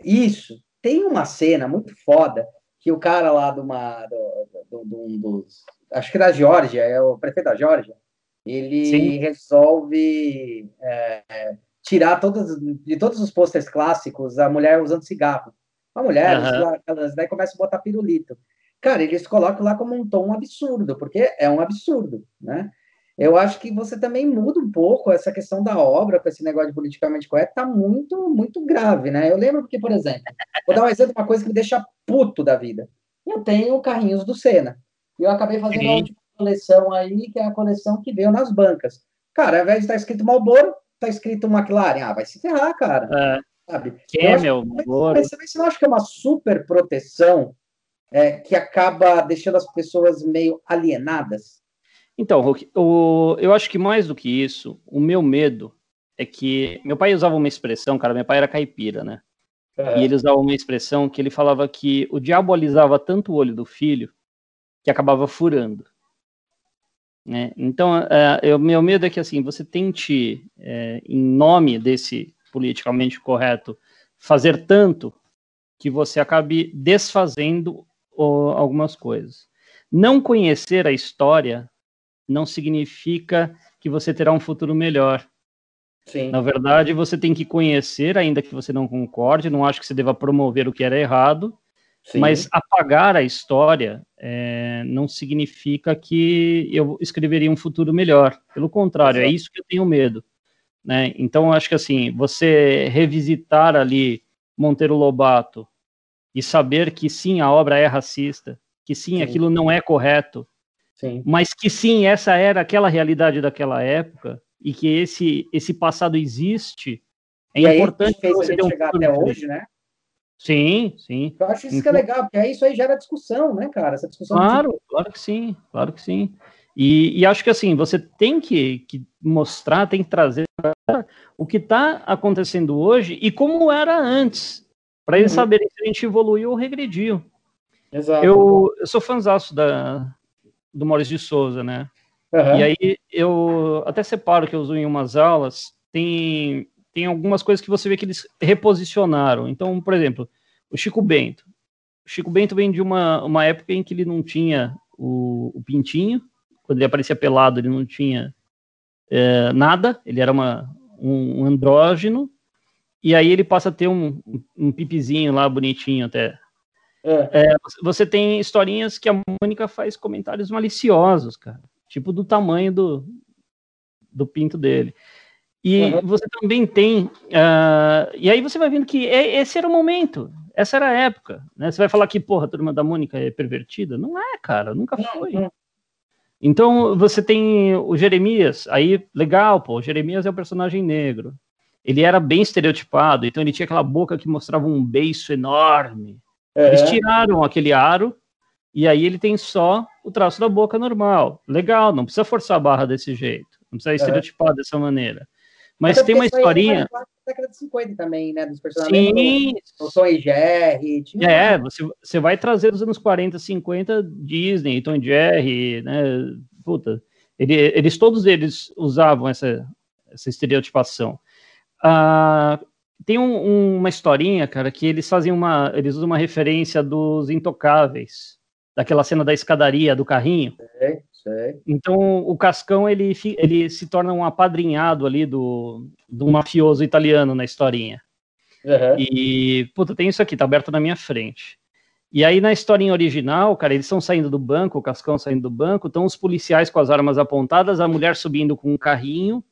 Isso. Tem uma cena muito foda que o cara lá de uma, do, do, do, dos acho que da Geórgia, é o prefeito da Geórgia, ele Sim. resolve é, tirar todos, de todos os posters clássicos a mulher usando cigarro. A mulher, uhum. elas, daí começam a botar pirulito. Cara, eles colocam lá como um tom absurdo, porque é um absurdo, né? Eu acho que você também muda um pouco essa questão da obra com esse negócio de politicamente correto, tá muito, muito grave, né? Eu lembro porque, por exemplo, vou dar um exemplo de uma coisa que me deixa puto da vida. Eu tenho carrinhos do Senna. E eu acabei fazendo Sim. a última coleção aí, que é a coleção que veio nas bancas. Cara, ao invés de estar tá escrito Marlboro, tá escrito McLaren. Ah, vai se ferrar, cara. É. Sabe?
Camel, Marlboro.
Mas você não acha que é uma super proteção é, que acaba deixando as pessoas meio alienadas?
Então, Hulk, o, eu acho que mais do que isso, o meu medo é que meu pai usava uma expressão, cara, meu pai era caipira, né? É. E ele usava uma expressão que ele falava que o diabo alisava tanto o olho do filho que acabava furando. Né? Então, é, o meu medo é que assim você tente, é, em nome desse politicamente correto, fazer tanto que você acabe desfazendo algumas coisas. Não conhecer a história não significa que você terá um futuro melhor. Sim. Na verdade, você tem que conhecer, ainda que você não concorde, não acho que você deva promover o que era errado, Sim. Mas apagar a história é, não significa que eu escreveria um futuro melhor. Pelo contrário, é Exato. é isso que eu tenho medo. Né? Então, acho que assim, você revisitar ali Monteiro Lobato e saber que sim, a obra é racista, que sim, sim. aquilo não é correto, sim. mas que sim, essa era aquela realidade daquela época e que esse, esse passado existe, é e importante.
Aí, você chegar até hoje, né?
Sim, sim.
Eu acho isso então, que é legal, porque aí isso aí gera discussão, né, cara? Essa discussão
claro, de... claro que sim, claro que sim. E, e, acho que assim, você tem que, que mostrar, tem que trazer o que está acontecendo hoje e como era antes, para eles uhum. saberem se a gente evoluiu ou regrediu. Exato. Eu, eu sou fãzaço da, do Maurício de Souza, né? Uhum. E aí eu até separo que eu uso em umas aulas, tem tem algumas coisas que você vê que eles reposicionaram. Então, por exemplo, o Chico Bento. O Chico Bento vem de uma, uma época em que ele não tinha o, o pintinho, quando ele aparecia pelado, ele não tinha é, nada, ele era uma, um, andrógeno, e aí ele passa a ter um, um pipizinho lá bonitinho até. É. É, você tem historinhas que a Mônica faz comentários maliciosos, cara, tipo do tamanho do, do pinto dele. E uhum. você também tem. Uh, e aí você vai vendo que é, esse era o momento, essa era a época. Né? Você vai falar que, porra, a turma da Mônica é pervertida? Não é, cara, nunca foi. Então você tem o Jeremias, aí legal, pô, o Jeremias é o personagem negro. Ele era bem estereotipado, então ele tinha aquela boca que mostrava um beiço enorme. É. Eles tiraram aquele aro e aí ele tem só o traço da boca normal. Legal, não precisa forçar a barra desse jeito, não precisa estereotipar dessa maneira. Mas tem uma historinha.
década de 50 também, né? Dos personagens. Sim. O Tom e Jerry.
Tinha... É, você, você vai trazer dos anos 40, 50, Disney, Tom e Jerry, né? Puta. Ele, eles, todos eles usavam essa, essa estereotipação. Ah, tem um, um, uma historinha, cara, que eles fazem uma. Eles usam uma referência dos intocáveis, daquela cena da escadaria, do carrinho. Então o Cascão ele, ele se torna um apadrinhado ali do, do mafioso italiano na historinha. Uhum. E, puta, tem isso aqui, tá aberto na minha frente. E aí, na historinha original, cara, eles estão saindo do banco, o Cascão saindo do banco, estão os policiais com as armas apontadas, a mulher subindo com um carrinho,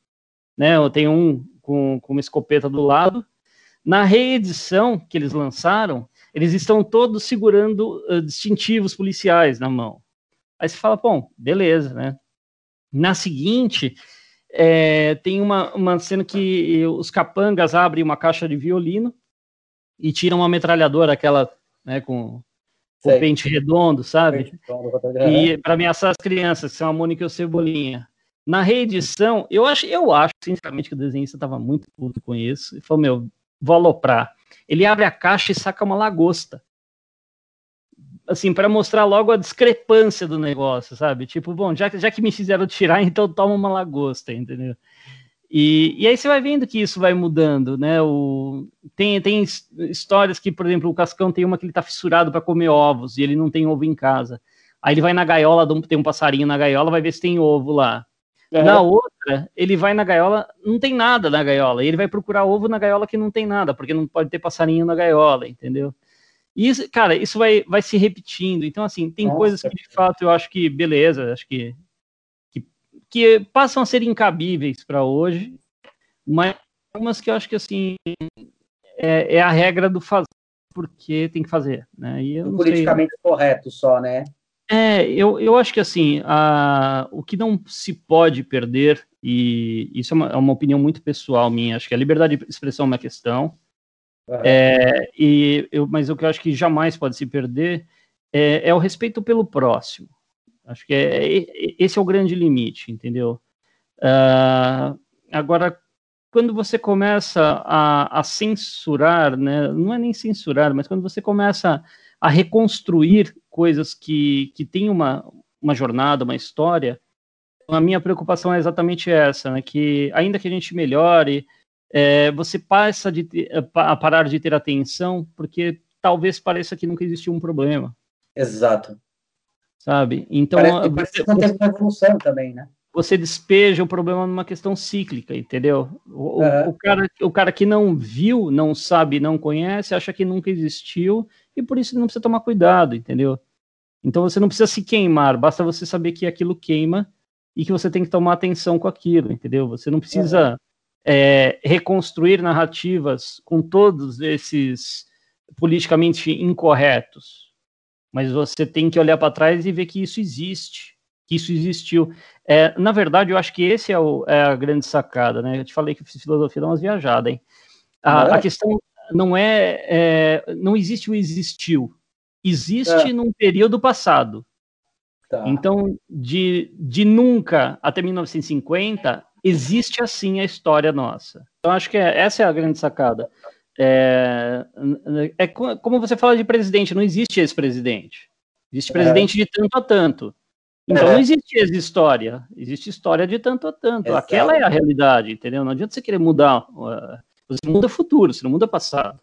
né? Tem um com, com uma escopeta do lado. Na reedição que eles lançaram, eles estão todos segurando uh, distintivos policiais na mão. Aí você fala, bom, beleza, né? Na seguinte, é, tem uma, uma cena que os capangas abrem uma caixa de violino e tiram uma metralhadora, aquela né, com, o pente redondo, sabe? E para ameaçar as crianças, que são a Mônica e o Cebolinha. Na reedição, eu acho, eu acho, sinceramente, que o desenhista estava muito puto com isso. E falou, meu, vou aloprar. Ele abre a caixa e saca uma lagosta assim, para mostrar logo a discrepância do negócio, sabe? Tipo, bom, já, já que me fizeram tirar, então toma uma lagosta, entendeu? E, e aí você vai vendo que isso vai mudando, né? O, tem, tem histórias que, por exemplo, o Cascão tem uma que ele tá fissurado para comer ovos e ele não tem ovo em casa. Aí ele vai na gaiola, tem um passarinho na gaiola, vai ver se tem ovo lá. Uhum. Na outra, ele vai na gaiola, não tem nada na gaiola. E ele vai procurar ovo na gaiola que não tem nada, porque não pode ter passarinho na gaiola, entendeu? E isso, cara, isso vai, vai se repetindo. Então, assim, tem Nossa. coisas que de fato eu acho que, beleza, acho que, que, que passam a ser incabíveis para hoje, mas umas que eu acho que, assim, é, é, a regra do fazer porque tem que fazer, né? E
eu politicamente sei. correto só, né?
É, eu, eu acho que assim, a, o que não se pode perder, e isso é uma, é uma opinião muito pessoal minha, acho que a liberdade de expressão é uma questão, é, e eu, mas o que eu acho que jamais pode se perder é, é o respeito pelo próximo. Acho que é, é esse é o grande limite, entendeu? Uh, agora, quando você começa a, a, censurar, né, não é nem censurar, mas quando você começa a reconstruir coisas que, que têm uma, uma jornada, uma história, a minha preocupação é exatamente essa, né, que ainda que a gente melhore, é, você passa de ter, é, a parar de ter atenção porque talvez pareça que nunca existiu um problema.
Exato.
Sabe? Então.
Parece que, não teve uma evolução também, né?
Você despeja o problema numa questão cíclica, entendeu? O, uhum. o, cara, o cara que não viu, não sabe, não conhece, acha que nunca existiu e por isso não precisa tomar cuidado, entendeu? Então você não precisa se queimar, basta você saber que aquilo queima e que você tem que tomar atenção com aquilo, entendeu? Você não precisa uhum é, reconstruir narrativas com todos esses politicamente incorretos, mas você tem que olhar para trás e ver que isso existe, que isso existiu. É, na verdade, eu acho que esse é, o, é, a grande sacada, né? Eu te falei que filosofia dá umas viajadas, hein? A, é? a questão não é, é, não existe o existiu, existe é. num período passado. Tá. Então, de, de nunca até 1950, existe assim a história nossa. Então, acho que é, essa é a grande sacada. É, é, como você fala de presidente, não existe ex-presidente. Existe presidente é. de tanto a tanto. Então é. não existe ex-história, existe história de tanto a tanto. Exato. Aquela é a realidade, entendeu? Não adianta você querer mudar. Você muda futuro, você não muda passado.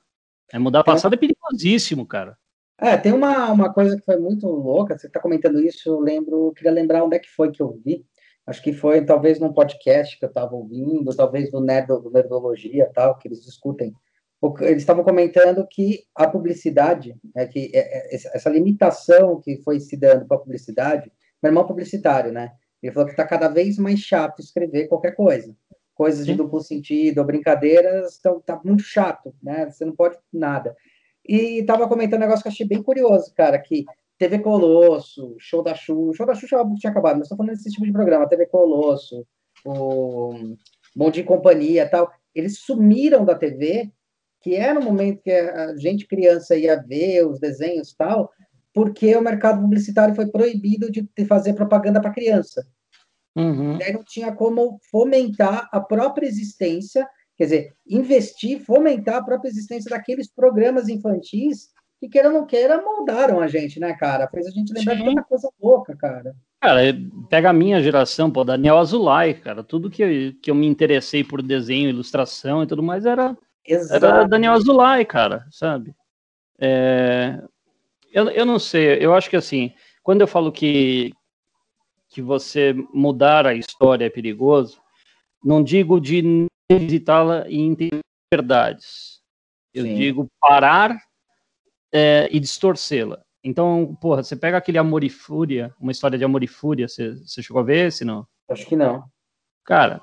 É mudar passado é perigosíssimo, cara.
É, tem uma, uma coisa que foi muito louca, você está comentando isso, eu lembro, queria lembrar onde é que foi que eu vi, acho que foi talvez num podcast que eu estava ouvindo, talvez no Nerd, do Nerdologia, tal, que eles discutem. Eles estavam comentando que a publicidade, né, que é, é, essa limitação que foi se dando para a publicidade, meu irmão é publicitário, né? Ele falou que está cada vez mais chato escrever qualquer coisa. Coisas Sim. de duplo sentido, brincadeiras, então tá muito chato, né? Você não pode nada. E estava comentando um negócio que eu achei bem curioso, cara, que TV Colosso, Show da Xuxa, Show da Xuxa tinha acabado, mas estou falando desse tipo de programa, TV Colosso, o Bom Dia e Companhia tal, eles sumiram da TV, que era o momento que a gente criança ia ver os desenhos tal, porque o mercado publicitário foi proibido de fazer propaganda para criança. Uhum. Aí não tinha como fomentar a própria existência, quer dizer, investir, fomentar a própria existência daqueles programas infantis que queira ou não queira, moldaram a gente, né, cara? Fez a gente lembrar Sim. de tanta coisa louca, cara.
Cara, pega a minha geração, pô, Daniel Azulay, cara. Tudo que eu, que eu me interessei por desenho, ilustração e tudo mais era Exato. Era Daniel Azulay, cara, sabe? É, eu, eu não sei, eu acho que assim, quando eu falo que, que você mudar a história é perigoso, não digo de visitá-la e entender verdades. Eu Sim. digo parar é, e distorcê-la. Então, porra, você pega aquele Amor e Fúria, uma história de Amor e Fúria, você, você chegou a ver esse, não?
Acho que não.
Cara,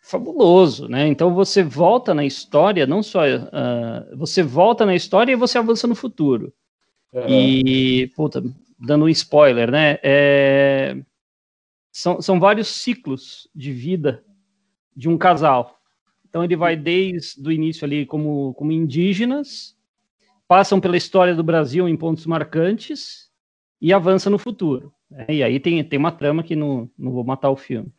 fabuloso, né? Então você volta na história, não só uh, você volta na história e você avança no futuro. Uhum. E, puta, dando um spoiler, né? É, são, são vários ciclos de vida de um casal. Então ele vai desde o início ali como, como indígenas, passam pela história do Brasil em pontos marcantes e avança no futuro. Né? E aí tem, tem uma trama que não, não vou matar o filme.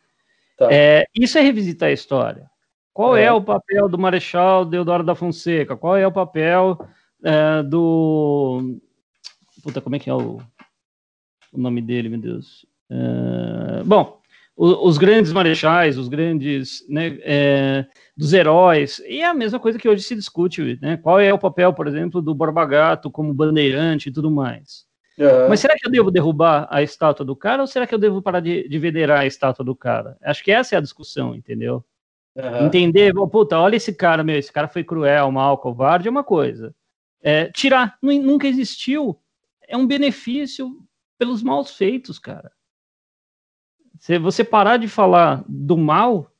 Tá. É, isso é revisitar a história. Qual é. é. o papel do Marechal Deodoro da Fonseca? Qual é o papel é, do. Puta, como é que é o, o nome dele, meu Deus? É... Bom, o, os grandes marechais, os grandes. Né, é, dos heróis, e é a mesma coisa que hoje se discute, né? Qual é o papel, por exemplo, do Borba Gato como bandeirante e tudo mais. Uhum. Mas será que eu devo derrubar a estátua do cara ou será que eu devo parar de, de venerar a estátua do cara? Acho que essa é a discussão, entendeu? Uhum. Entender, puta, olha esse cara, meu, esse cara foi cruel, mal, covarde, é uma coisa. É, tirar, nunca existiu, é um benefício pelos maus feitos, cara. Se você parar de falar do mal,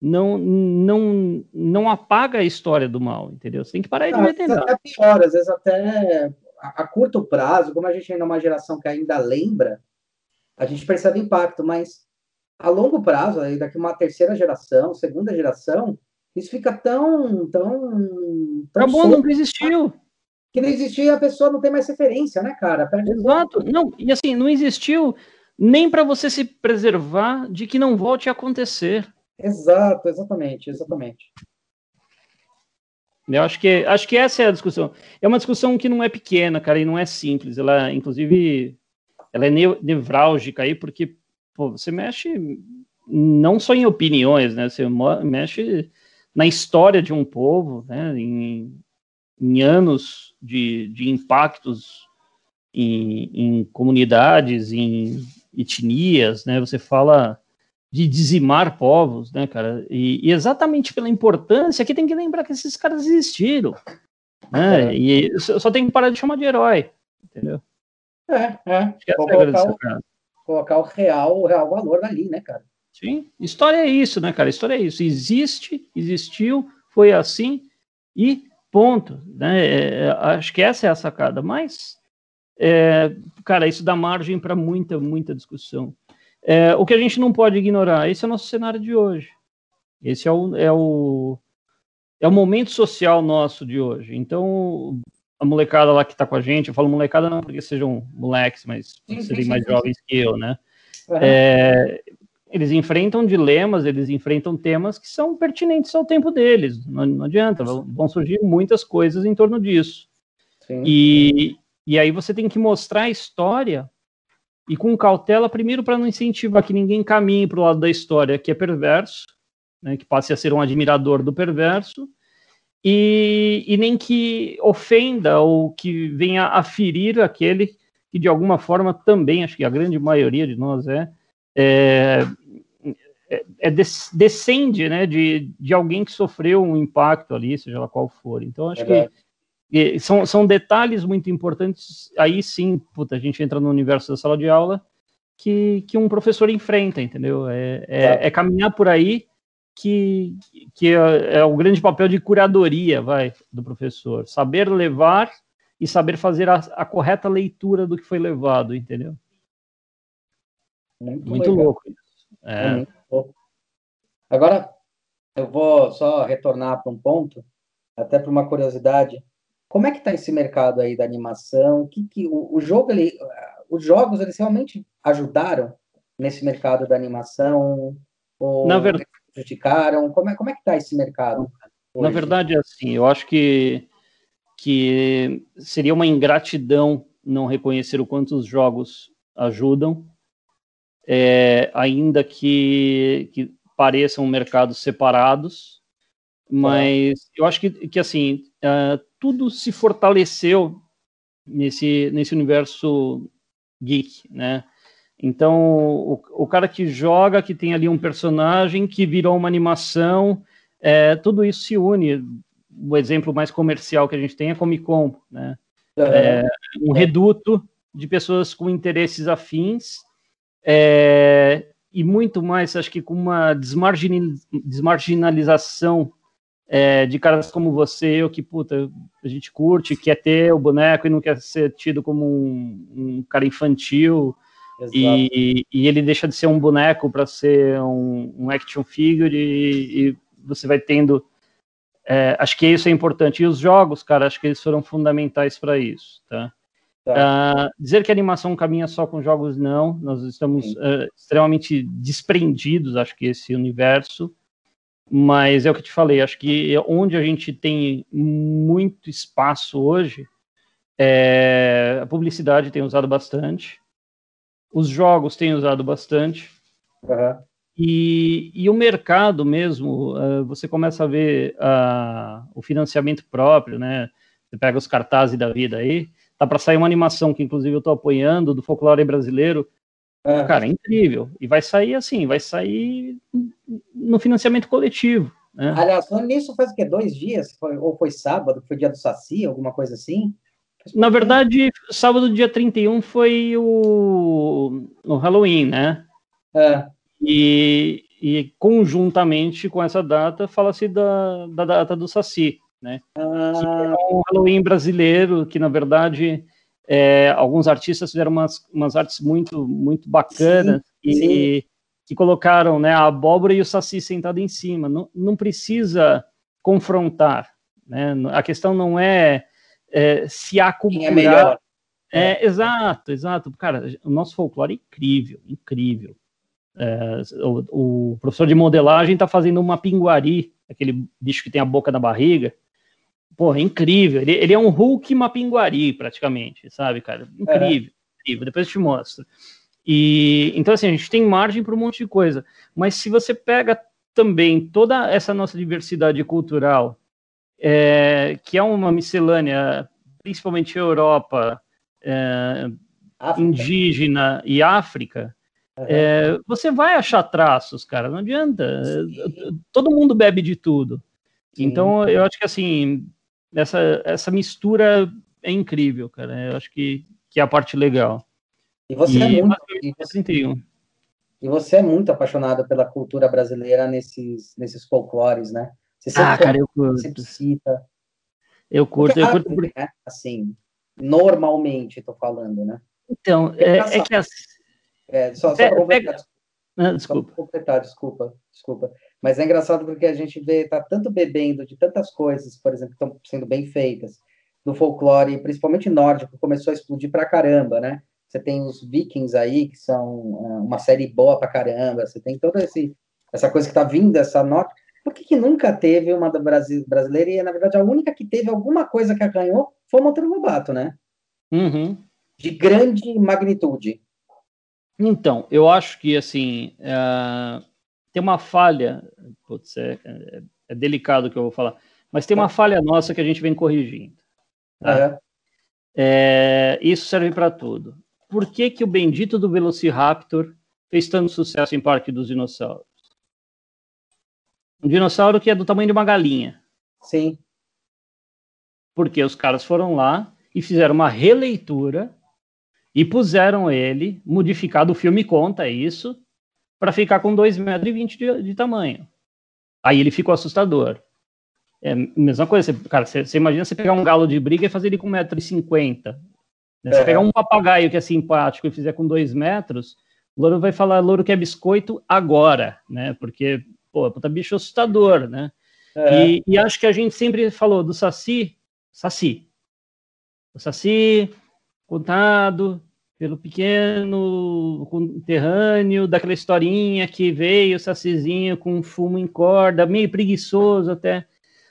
não, não, não apaga a história do mal, entendeu? Você tem que parar de ah,
meter. Até pior, às vezes até a, a, curto prazo, como a gente ainda é uma geração que ainda lembra, a gente percebe impacto, mas a longo prazo, aí daqui uma terceira geração, segunda geração, isso fica tão, tão,
tão Acabou, nunca existiu.
Que não existia, a pessoa não tem mais referência, né, cara?
Perde Exato. Não, e assim, não existiu nem para você se preservar de que não volte a acontecer.
Exato, exatamente, exatamente.
Eu acho que, acho que essa é a discussão. É uma discussão que não é pequena, cara, e não é simples. Ela, inclusive, ela é nevrálgica aí, porque pô, você mexe não só em opiniões, né? Você mexe na história de um povo, né? Em, em anos de, de impactos em, em comunidades, em etnias, né? Você fala de dizimar povos, né, cara? E, e, exatamente pela importância que tem que lembrar que esses caras existiram, né? É. E só tem que parar de chamar de herói, entendeu?
É, é. é colocar, o, colocar o real, o real valor ali, né, cara?
Sim, história é isso, né, cara? História é isso. Existe, existiu, foi assim e ponto. Né? É, é acho que essa é a sacada. Mas, é, cara, isso dá margem para muita, muita discussão. É, o que a gente não pode ignorar, esse é o nosso cenário de hoje. Esse é o, é o, é o momento social nosso de hoje. Então, a molecada lá que está com a gente, eu falo molecada não porque sejam moleques, mas sim, serem sim, mais sim, jovens que eu, né? Uhum. É, eles enfrentam dilemas, eles enfrentam temas que são pertinentes ao tempo deles. Não, não adianta, vão surgir muitas coisas em torno disso. E, e aí você tem que mostrar a história e com cautela, primeiro para não incentivar que ninguém caminhe para o lado da história que é perverso, né, que passe a ser um admirador do perverso, e, e nem que ofenda ou que venha a ferir aquele que de alguma forma também, acho que a grande maioria de nós é, é, é, é descende né, de, de alguém que sofreu um impacto ali, seja lá qual for. Então, acho que e são, são detalhes muito importantes, aí sim, puta, a gente entra no universo da sala de aula, que, que um professor enfrenta, entendeu? É, é, é caminhar por aí que, que é, é, o grande papel de curadoria, vai, do professor. Saber levar e saber fazer a, a correta leitura do que foi levado, entendeu? Muito, muito louco isso. É. Muito louco.
Agora, eu vou só retornar para um ponto, até para uma curiosidade. Como é que está esse mercado aí da animação? Que, que o, o jogo, ele, os jogos, eles realmente ajudaram nesse mercado da animação? Ou
Na verdade,
prejudicaram? Como é, como é que está esse mercado?
Hoje? Na verdade, assim, eu acho que, que seria uma ingratidão não reconhecer o quanto os jogos ajudam, é, ainda que, que pareçam mercados separados, Mas eu acho que, que assim, uh, tudo se fortaleceu nesse, nesse universo geek, né? Então, o, o, cara que joga, que tem ali um personagem que virou uma animação, é, tudo isso se une. O exemplo mais comercial que a gente tem é Comic Con, né? É, um reduto de pessoas com interesses afins é, e muito mais, acho que com uma desmarginalização é, de caras como você, eu que, puta, a gente curte, quer ter o boneco e não quer ser tido como um, um cara infantil, e, e, ele deixa de ser um boneco para ser um, um, action figure, e, e você vai tendo. É, acho que isso é importante. E os jogos, cara, acho que eles foram fundamentais para isso, tá? tá. Uh, dizer que a animação caminha só com jogos, não. Nós estamos uh, extremamente desprendidos, acho que, esse universo. Mas é o que eu te falei, acho que onde a gente tem muito espaço hoje, é, a publicidade tem usado bastante, os jogos têm usado bastante, uhum. e, e, o mercado mesmo, uh, você começa a ver uh, o financiamento próprio, né? Você pega os cartazes da vida aí, tá para sair uma animação que inclusive eu estou apoiando do folclore brasileiro, é. Cara, é incrível. E vai sair assim, vai sair no financiamento coletivo. Né?
Aliás, nisso faz o quê? Dois dias? Foi, ou foi sábado, foi dia do Saci, alguma coisa assim?
Na verdade, sábado, dia 31, foi o, o Halloween, né? É. E, e conjuntamente com essa data, fala-se da, da data do Saci, né? Ah. Que é um Halloween brasileiro, que na verdade é, alguns artistas fizeram umas, umas artes muito, muito bacanas sim, e, sim. que colocaram né, a abóbora e o saci sentado em cima. Não, não precisa confrontar. Né? A questão não é, é se há cultura. É melhor. É, exato, exato. Cara, o nosso folclore é incrível, incrível. É, o, o, professor de modelagem está fazendo uma pinguari, aquele bicho que tem a boca na barriga, Porra, incrível. Ele, ele é um Hulk Mapinguari, praticamente, sabe, cara? Incrível, é. incrível. Depois eu te mostro. E então, assim, a gente tem margem para um monte de coisa. Mas se você pega também toda essa nossa diversidade cultural, é, que é uma miscelânea, principalmente Europa, é, indígena e África, uhum. é, você vai achar traços, cara. Não adianta. Sim. Todo mundo bebe de tudo. Sim. Então, eu acho que assim, essa, essa mistura é incrível, cara. Eu acho que, que é a parte legal.
E você é e, é muito. E você, 31. e você é muito apaixonado pela cultura brasileira nesses, nesses folclores, né?
Você ah, cara, eu curto. Você cita. Eu curto, eu curto. Porque...
Né? Assim, normalmente, tô falando, né?
Então, é, é, que as.
É, só, só é, pega... ah, desculpa. Completar, desculpa, desculpa. Mas é engraçado porque a gente vê, tá tanto bebendo de tantas coisas, por exemplo, que estão sendo bem feitas, do folclore, principalmente nórdico, começou a explodir pra caramba, né? Você tem os Vikings aí, que são uh, uma série boa pra caramba, você tem toda esse, essa coisa que tá vindo, essa nota. Por que, que nunca teve uma brasileira? E, na verdade, a única que teve alguma coisa que arranhou foi o Monteiro Lobato, né?
Uhum.
De grande magnitude.
Então, eu acho que, assim, uh tem uma falha, putz, é, é, é, delicado o que eu vou falar, mas tem uma falha nossa que a gente vem corrigindo. Tá? É. isso serve para tudo. Por que, que o bendito do Velociraptor fez tanto sucesso em Parque dos Dinossauros? Um dinossauro que é do tamanho de uma galinha.
Sim.
Porque os caras foram lá e fizeram uma releitura e puseram ele, modificado, o filme conta isso, para ficar com 2,20 metros de, de tamanho. Aí ele ficou assustador. É a mesma coisa, você, cara, você, você, imagina você pegar um galo de briga e fazer ele com 1,50m. Né? Você é. pegar um papagaio que é simpático e fizer com 2 metros, o louro vai falar, louro quer biscoito agora, né? Porque, pô, puta bicho assustador, né? É. E, e, acho que a gente sempre falou do Saci, Saci. O Saci, contado, pelo pequeno conterrâneo, daquela historinha que veio o Sacizinho com um fumo em corda, meio preguiçoso até.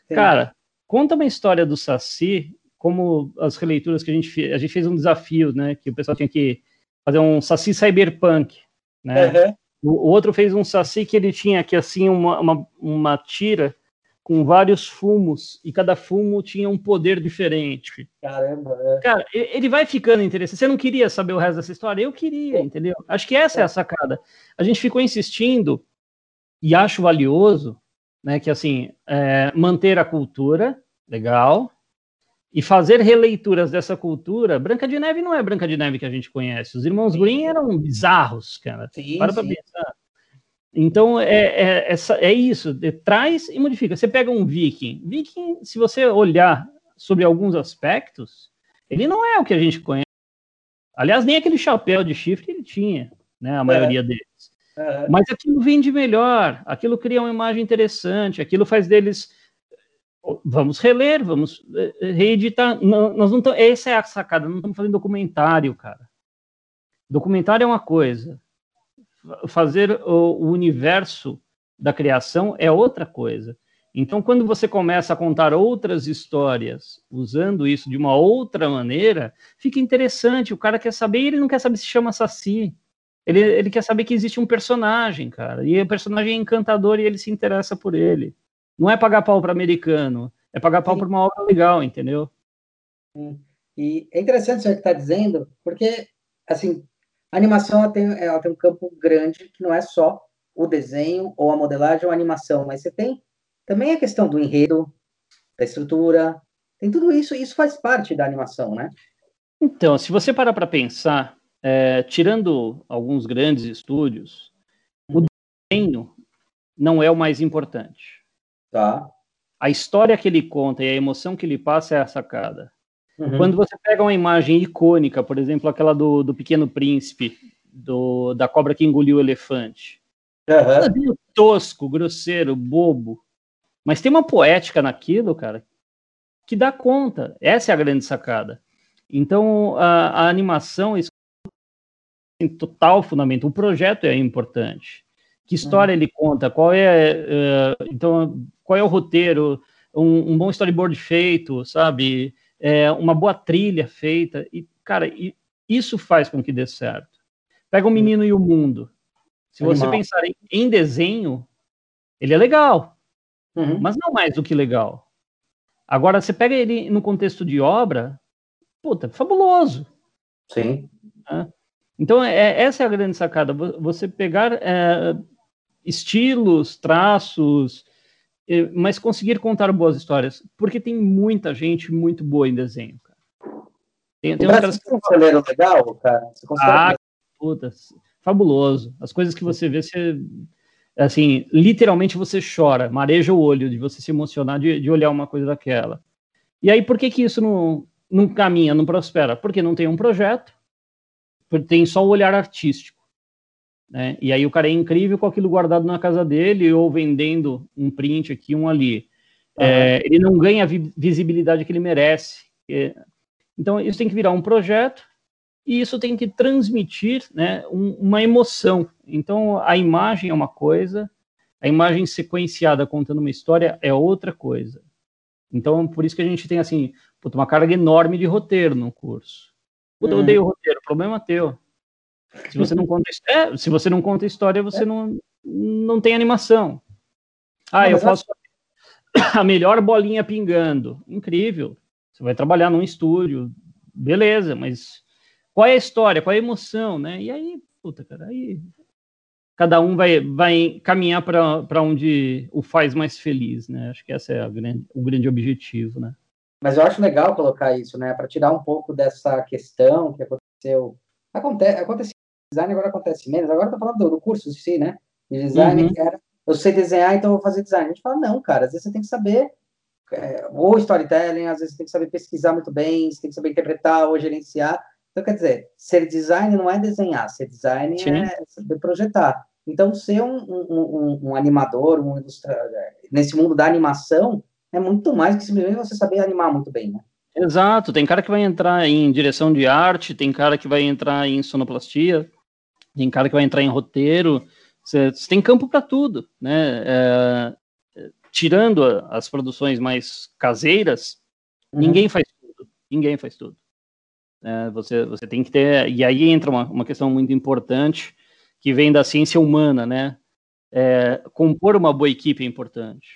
Sim. Cara, conta uma história do Saci, como as releituras que a gente fez, a gente fez um desafio, né, que o pessoal tinha que fazer um Saci cyberpunk, né? Uhum. O, o, outro fez um Saci que ele tinha aqui assim uma, uma, uma tira com vários fumos e cada fumo tinha um poder diferente.
Caramba, é.
Cara, ele vai ficando interessante. Você não queria saber o resto dessa história? Eu queria, entendeu? Acho que essa é a sacada. A gente ficou insistindo e acho valioso, né, que assim, é, manter a cultura, legal, e fazer releituras dessa cultura. Branca de Neve não é Branca de Neve que a gente conhece. Os irmãos Grimm eram bizarros, cara. Sim, Para pra pensar. Então é, é, é, é isso, de, traz e modifica. Você pega um viking. Viking, se você olhar sobre alguns aspectos, ele não é o que a gente conhece. Aliás, nem aquele chapéu de chifre ele tinha, né? A é. maioria deles. É. Mas aquilo vende melhor, aquilo cria uma imagem interessante, aquilo faz deles. Vamos reler, vamos eh, reeditar. Não, nós não tamo, essa é a sacada, não estamos fazendo documentário, cara. Documentário é uma coisa, fazer o, o universo da criação é outra coisa. Então, quando você começa a contar outras histórias usando isso de uma outra maneira, fica interessante. O cara quer saber ele não quer saber se chama Saci. Ele, ele quer saber que existe um personagem, cara. E o personagem é encantador e ele se interessa por ele. Não é pagar pau para americano, é pagar pau para uma obra legal, entendeu?
E é interessante isso que está dizendo, porque, assim, a animação ela tem, ela tem um campo grande que não é só o desenho ou a modelagem ou a animação, mas você tem também a questão do enredo, da estrutura, tem tudo isso, e isso faz parte da animação, né?
Então, se você parar para pensar, é, tirando alguns grandes estúdios, o desenho não é o mais importante.
Tá.
A história que ele conta e a emoção que ele passa é a sacada. Uhum. Quando você pega uma imagem icônica, por exemplo, aquela do, do Pequeno Príncipe, do, da cobra que engoliu o elefante. Uhum. tosco, grosseiro, bobo. Mas tem uma poética naquilo, cara, que dá conta. Essa é a grande sacada. Então, a, a animação, isso tem total fundamento. O projeto é importante. Que história uhum. ele conta? Qual é, uh, então, qual é o roteiro? Um, um bom storyboard feito, sabe? É, uma boa trilha feita, e, cara, e, isso faz com que dê certo. Pega o hum. Menino e o Mundo. Se você pensar em, em, desenho, ele é legal, uhum. mas não mais do que legal. Agora, você pega ele no contexto de obra, puta, fabuloso.
Sim.
Então, é, essa é a grande sacada. Você pegar é, estilos, traços, mas conseguir contar boas histórias, porque tem muita gente muito boa em desenho, cara.
Tem, tem caras um legal, cara. Você consegue...
Ah, puta, fabuloso. As coisas que você vê, você assim, literalmente você chora, mareja o olho de você se emocionar de, de olhar uma coisa daquela. E aí, por que que isso não, não caminha, não prospera? Porque não tem um projeto, porque tem só o olhar artístico. Né? E aí o cara é incrível com aquilo guardado na casa dele ou vendendo um print aqui, um ali. Uhum. É, ele não ganha a visibilidade que ele merece. É, então isso tem que virar um projeto e isso tem que transmitir né, um, uma emoção. Então a imagem é uma coisa, a imagem sequenciada contando uma história é outra coisa. Então por isso que a gente tem assim uma carga enorme de roteiro no curso. Puta, eu odeio o roteiro, problema teu. Se você não conta, é, se você não conta história, você é. não, não tem animação. Ah, não, eu faço a melhor bolinha pingando. Incrível. Você vai trabalhar num estúdio, beleza, mas qual é a história, qual é a emoção, né? E aí, puta, cara, aí cada um vai, vai caminhar para onde o faz mais feliz, né? Acho que esse é grande, o grande objetivo, né?
Mas eu acho legal colocar isso, né? Para tirar um pouco dessa questão que aconteceu. Aconte, aconteceu design agora acontece menos. Agora eu tô falando do, do curso em si, né? De design, uhum. era, eu sei desenhar, então eu vou fazer design. A gente fala, não, cara, às vezes você tem que saber é, ou storytelling, às vezes você tem que saber pesquisar muito bem, você tem que saber interpretar ou gerenciar. Então, quer dizer, ser design não é desenhar, ser design Sim. é saber projetar. Então, ser um, um, um, um animador, um ilustrador, nesse mundo da animação, é muito mais que simplesmente você saber animar muito bem, né?
Exato, tem cara que vai entrar em direção de arte, tem cara que vai entrar em sonoplastia, tem cara que vai entrar em roteiro, você, você tem campo para tudo, né? É, tirando as produções mais caseiras, uhum. ninguém faz tudo, ninguém faz tudo. É, você, você tem que ter, e aí entra uma, uma questão muito importante que vem da ciência humana, né? É, compor uma boa equipe é importante.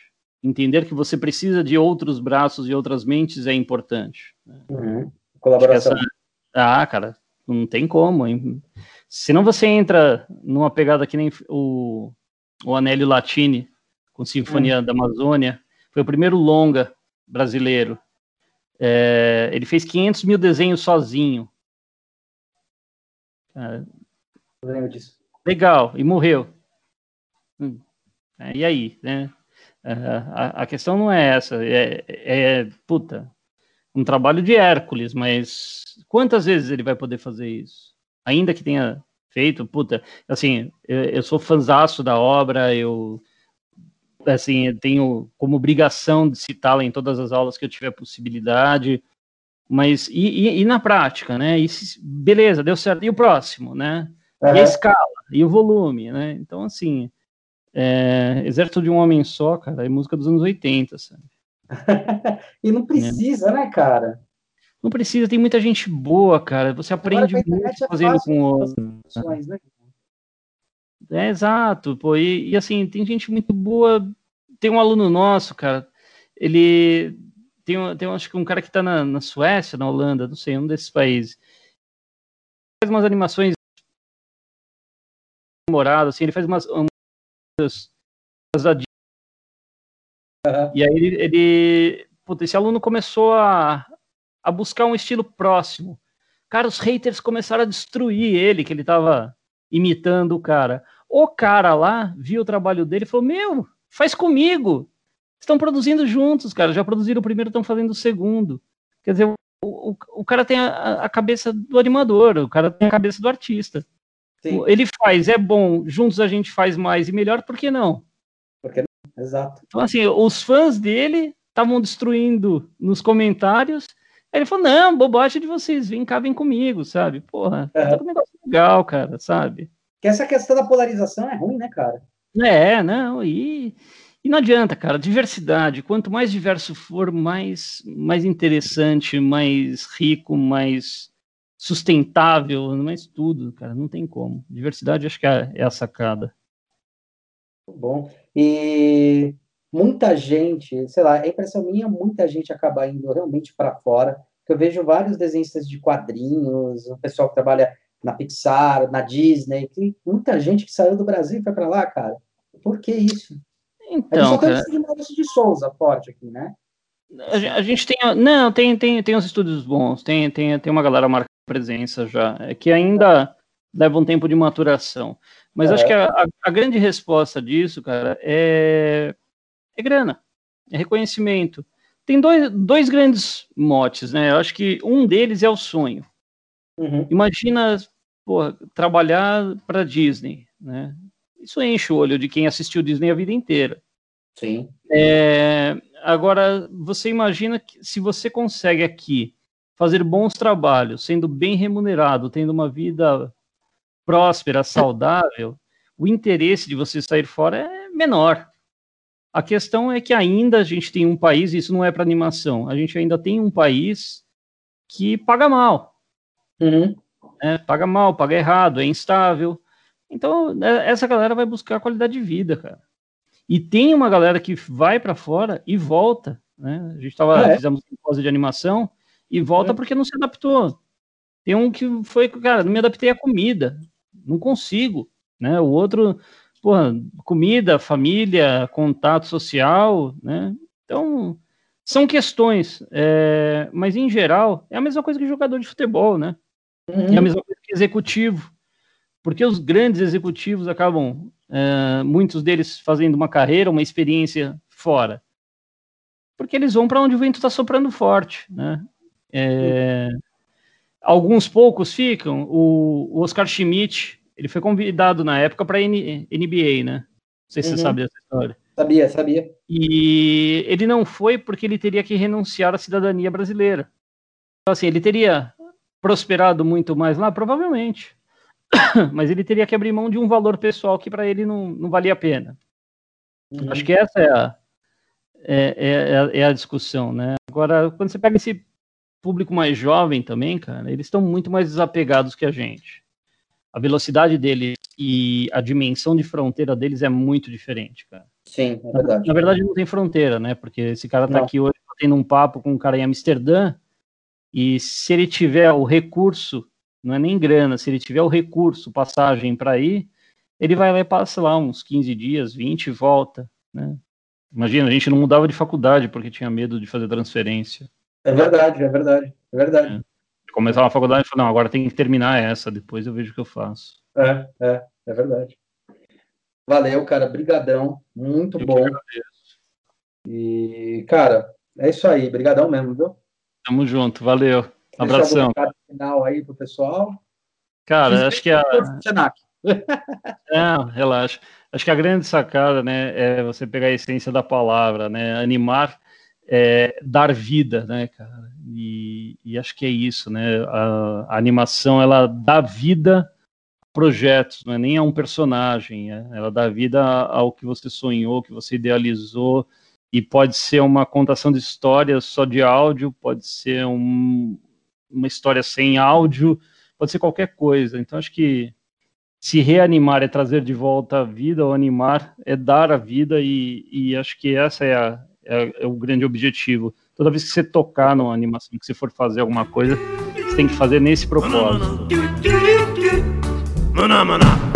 entender que você precisa de outros braços e outras mentes é importante. Né?
Uhum. Colaboração. Essa...
Ah, cara, não tem como. Hein? Senão você entra numa pegada que nem o, o Anélio Latini, com Sinfonia uhum. da Amazônia. Foi o primeiro longa brasileiro. É, ele fez 500 mil desenhos sozinho.
É.
Legal, e morreu. Hum, é, e aí, né? É, a, a, questão não é essa, é, é, puta, um trabalho de Hércules, mas quantas vezes ele vai poder fazer isso? Ainda que tenha feito, puta, assim, eu, eu sou fanzaço da obra, eu assim, tenho como obrigação de citá-la em todas as aulas que eu tiver possibilidade, mas e, e, e na prática, né? E se, beleza, deu certo. E o próximo, né? Uhum. E a escala, e o volume, né? Então, assim, é, Exército de um Homem Só, cara, é música dos anos 80, sabe?
e não precisa, é. né, cara?
Não precisa, tem muita gente boa, cara. Você aprende muito é fazendo com outros. Né? É, exato, pô. E, e, assim, tem gente muito boa. Tem um aluno nosso, cara. Ele tem, tem acho que um cara que tá na, na Suécia, na Holanda, não sei, um desses países. Faz umas animações moradas, assim, ele faz umas, umas. E aí ele, ele puta, esse aluno começou a, a buscar um estilo próximo. Cara, os haters começaram a destruir ele, que ele tava imitando o cara. O cara lá viu o trabalho dele e falou: Meu, faz comigo. Estão produzindo juntos, cara. Já produziram o primeiro, estão fazendo o segundo. Quer dizer, o, o, o cara tem a, a, cabeça do animador, o cara tem a cabeça do artista. Sim. Ele faz, é bom, juntos a gente faz mais e melhor, por que não?
Porque Exato.
Então, assim, os fãs dele estavam destruindo nos comentários. Aí ele falou: não, bobagem de vocês, vem cá, vem comigo, sabe? Porra, é. tá um negócio legal, cara, sabe?
Que essa questão da polarização é ruim, né, cara?
É, não, e, e não adianta, cara, diversidade, quanto mais diverso for, mais, mais interessante, mais rico, mais sustentável, mais tudo, cara, não tem como. Diversidade acho que é, é a sacada.
Bom, e muita gente, sei lá, a impressão minha, muita gente acaba indo realmente para fora, que eu vejo vários desenhistas de quadrinhos, o pessoal que trabalha na Pixar, na Disney, tem muita gente que saiu do Brasil e foi para lá, cara. Por que isso?
Então,
a gente só tem cara... de Souza forte aqui, né?
A gente tem, não, tem, tem, tem uns estúdios bons, tem, tem, tem uma galera marcando presença já, é que ainda leva um tempo de maturação. Mas é. acho que a, a, a, grande resposta disso, cara, é, é grana, é reconhecimento. Tem dois, dois grandes motes, né? Eu acho que um deles é o sonho. Uhum. Imagina porra, trabalhar para Disney, né? Isso enche o olho de quem assistiu Disney a vida inteira.
Sim.
É, agora, você imagina que se você consegue aqui fazer bons trabalhos, sendo bem remunerado, tendo uma vida próspera, saudável, o interesse de você sair fora é menor. A questão é que ainda a gente tem um país, isso não é para animação, a gente ainda tem um país que paga mal.
Uhum.
É, paga mal, paga errado, é instável. Então, é, essa galera vai buscar qualidade de vida, cara. E tem uma galera que vai para fora e volta. Né? A gente tava, é. fizemos um de animação e volta é. porque não se adaptou. Tem um que foi, cara, não me adaptei à comida não consigo, né? O outro, porra, comida, família, contato social, né? Então, são questões, é, mas em geral, é a mesma coisa que jogador de futebol, né? Uhum. É a mesma coisa que executivo, porque os grandes executivos acabam, é, muitos deles fazendo uma carreira, uma experiência fora, porque eles vão para onde o vento está soprando forte, né? É, uhum. Alguns poucos ficam. O, o Oscar Schmidt, ele foi convidado na época para NBA, né? Não sei se uhum. você sabe dessa história.
Sabia, sabia.
E ele não foi porque ele teria que renunciar à cidadania brasileira. Então, assim, ele teria prosperado muito mais lá? Provavelmente. Mas ele teria que abrir mão de um valor pessoal que para ele não, não valia a pena. Uhum. Acho que essa é a, é, é, é, a discussão, né? Agora, quando você pega esse público mais jovem também, cara, eles estão muito mais desapegados que a gente. A velocidade deles e a dimensão de fronteira deles é muito diferente, cara.
Sim, é verdade.
Na, verdade, não tem fronteira, né? Porque esse cara tá não. aqui hoje tendo um papo com um cara em Amsterdã, e se ele tiver o recurso, não é nem grana, se ele tiver o recurso, passagem para ir, ele vai lá e passa lá uns 15 dias, 20 e volta, né? Imagina, a gente não mudava de faculdade porque tinha medo de fazer transferência.
É verdade, é verdade, é verdade. É.
Começar uma faculdade e falar, não, agora tem que terminar essa, depois eu vejo o que eu faço.
É, é, é verdade. Valeu, cara, brigadão, muito eu bom. E, cara, é isso aí, brigadão mesmo, viu?
Tamo junto, valeu. Um abração.
Final aí pro pessoal.
Cara, acho que a... Não, relaxa. Acho que a grande sacada, né, é você pegar a essência da palavra, né, animar, é, dar vida, né, cara. E, e, acho que é isso, né. A, a, animação ela dá vida a projetos, não é nem a um personagem, é, ela dá vida ao que você sonhou, que você idealizou. E pode ser uma contação de histórias só de áudio, pode ser um, uma história sem áudio, pode ser qualquer coisa. Então acho que se reanimar é trazer de volta a vida, ou animar é dar a vida, e, e acho que essa é, a, é, é, o grande objetivo. Toda vez que você tocar numa animação, que você for fazer alguma coisa, você tem que fazer nesse propósito. Maná, maná.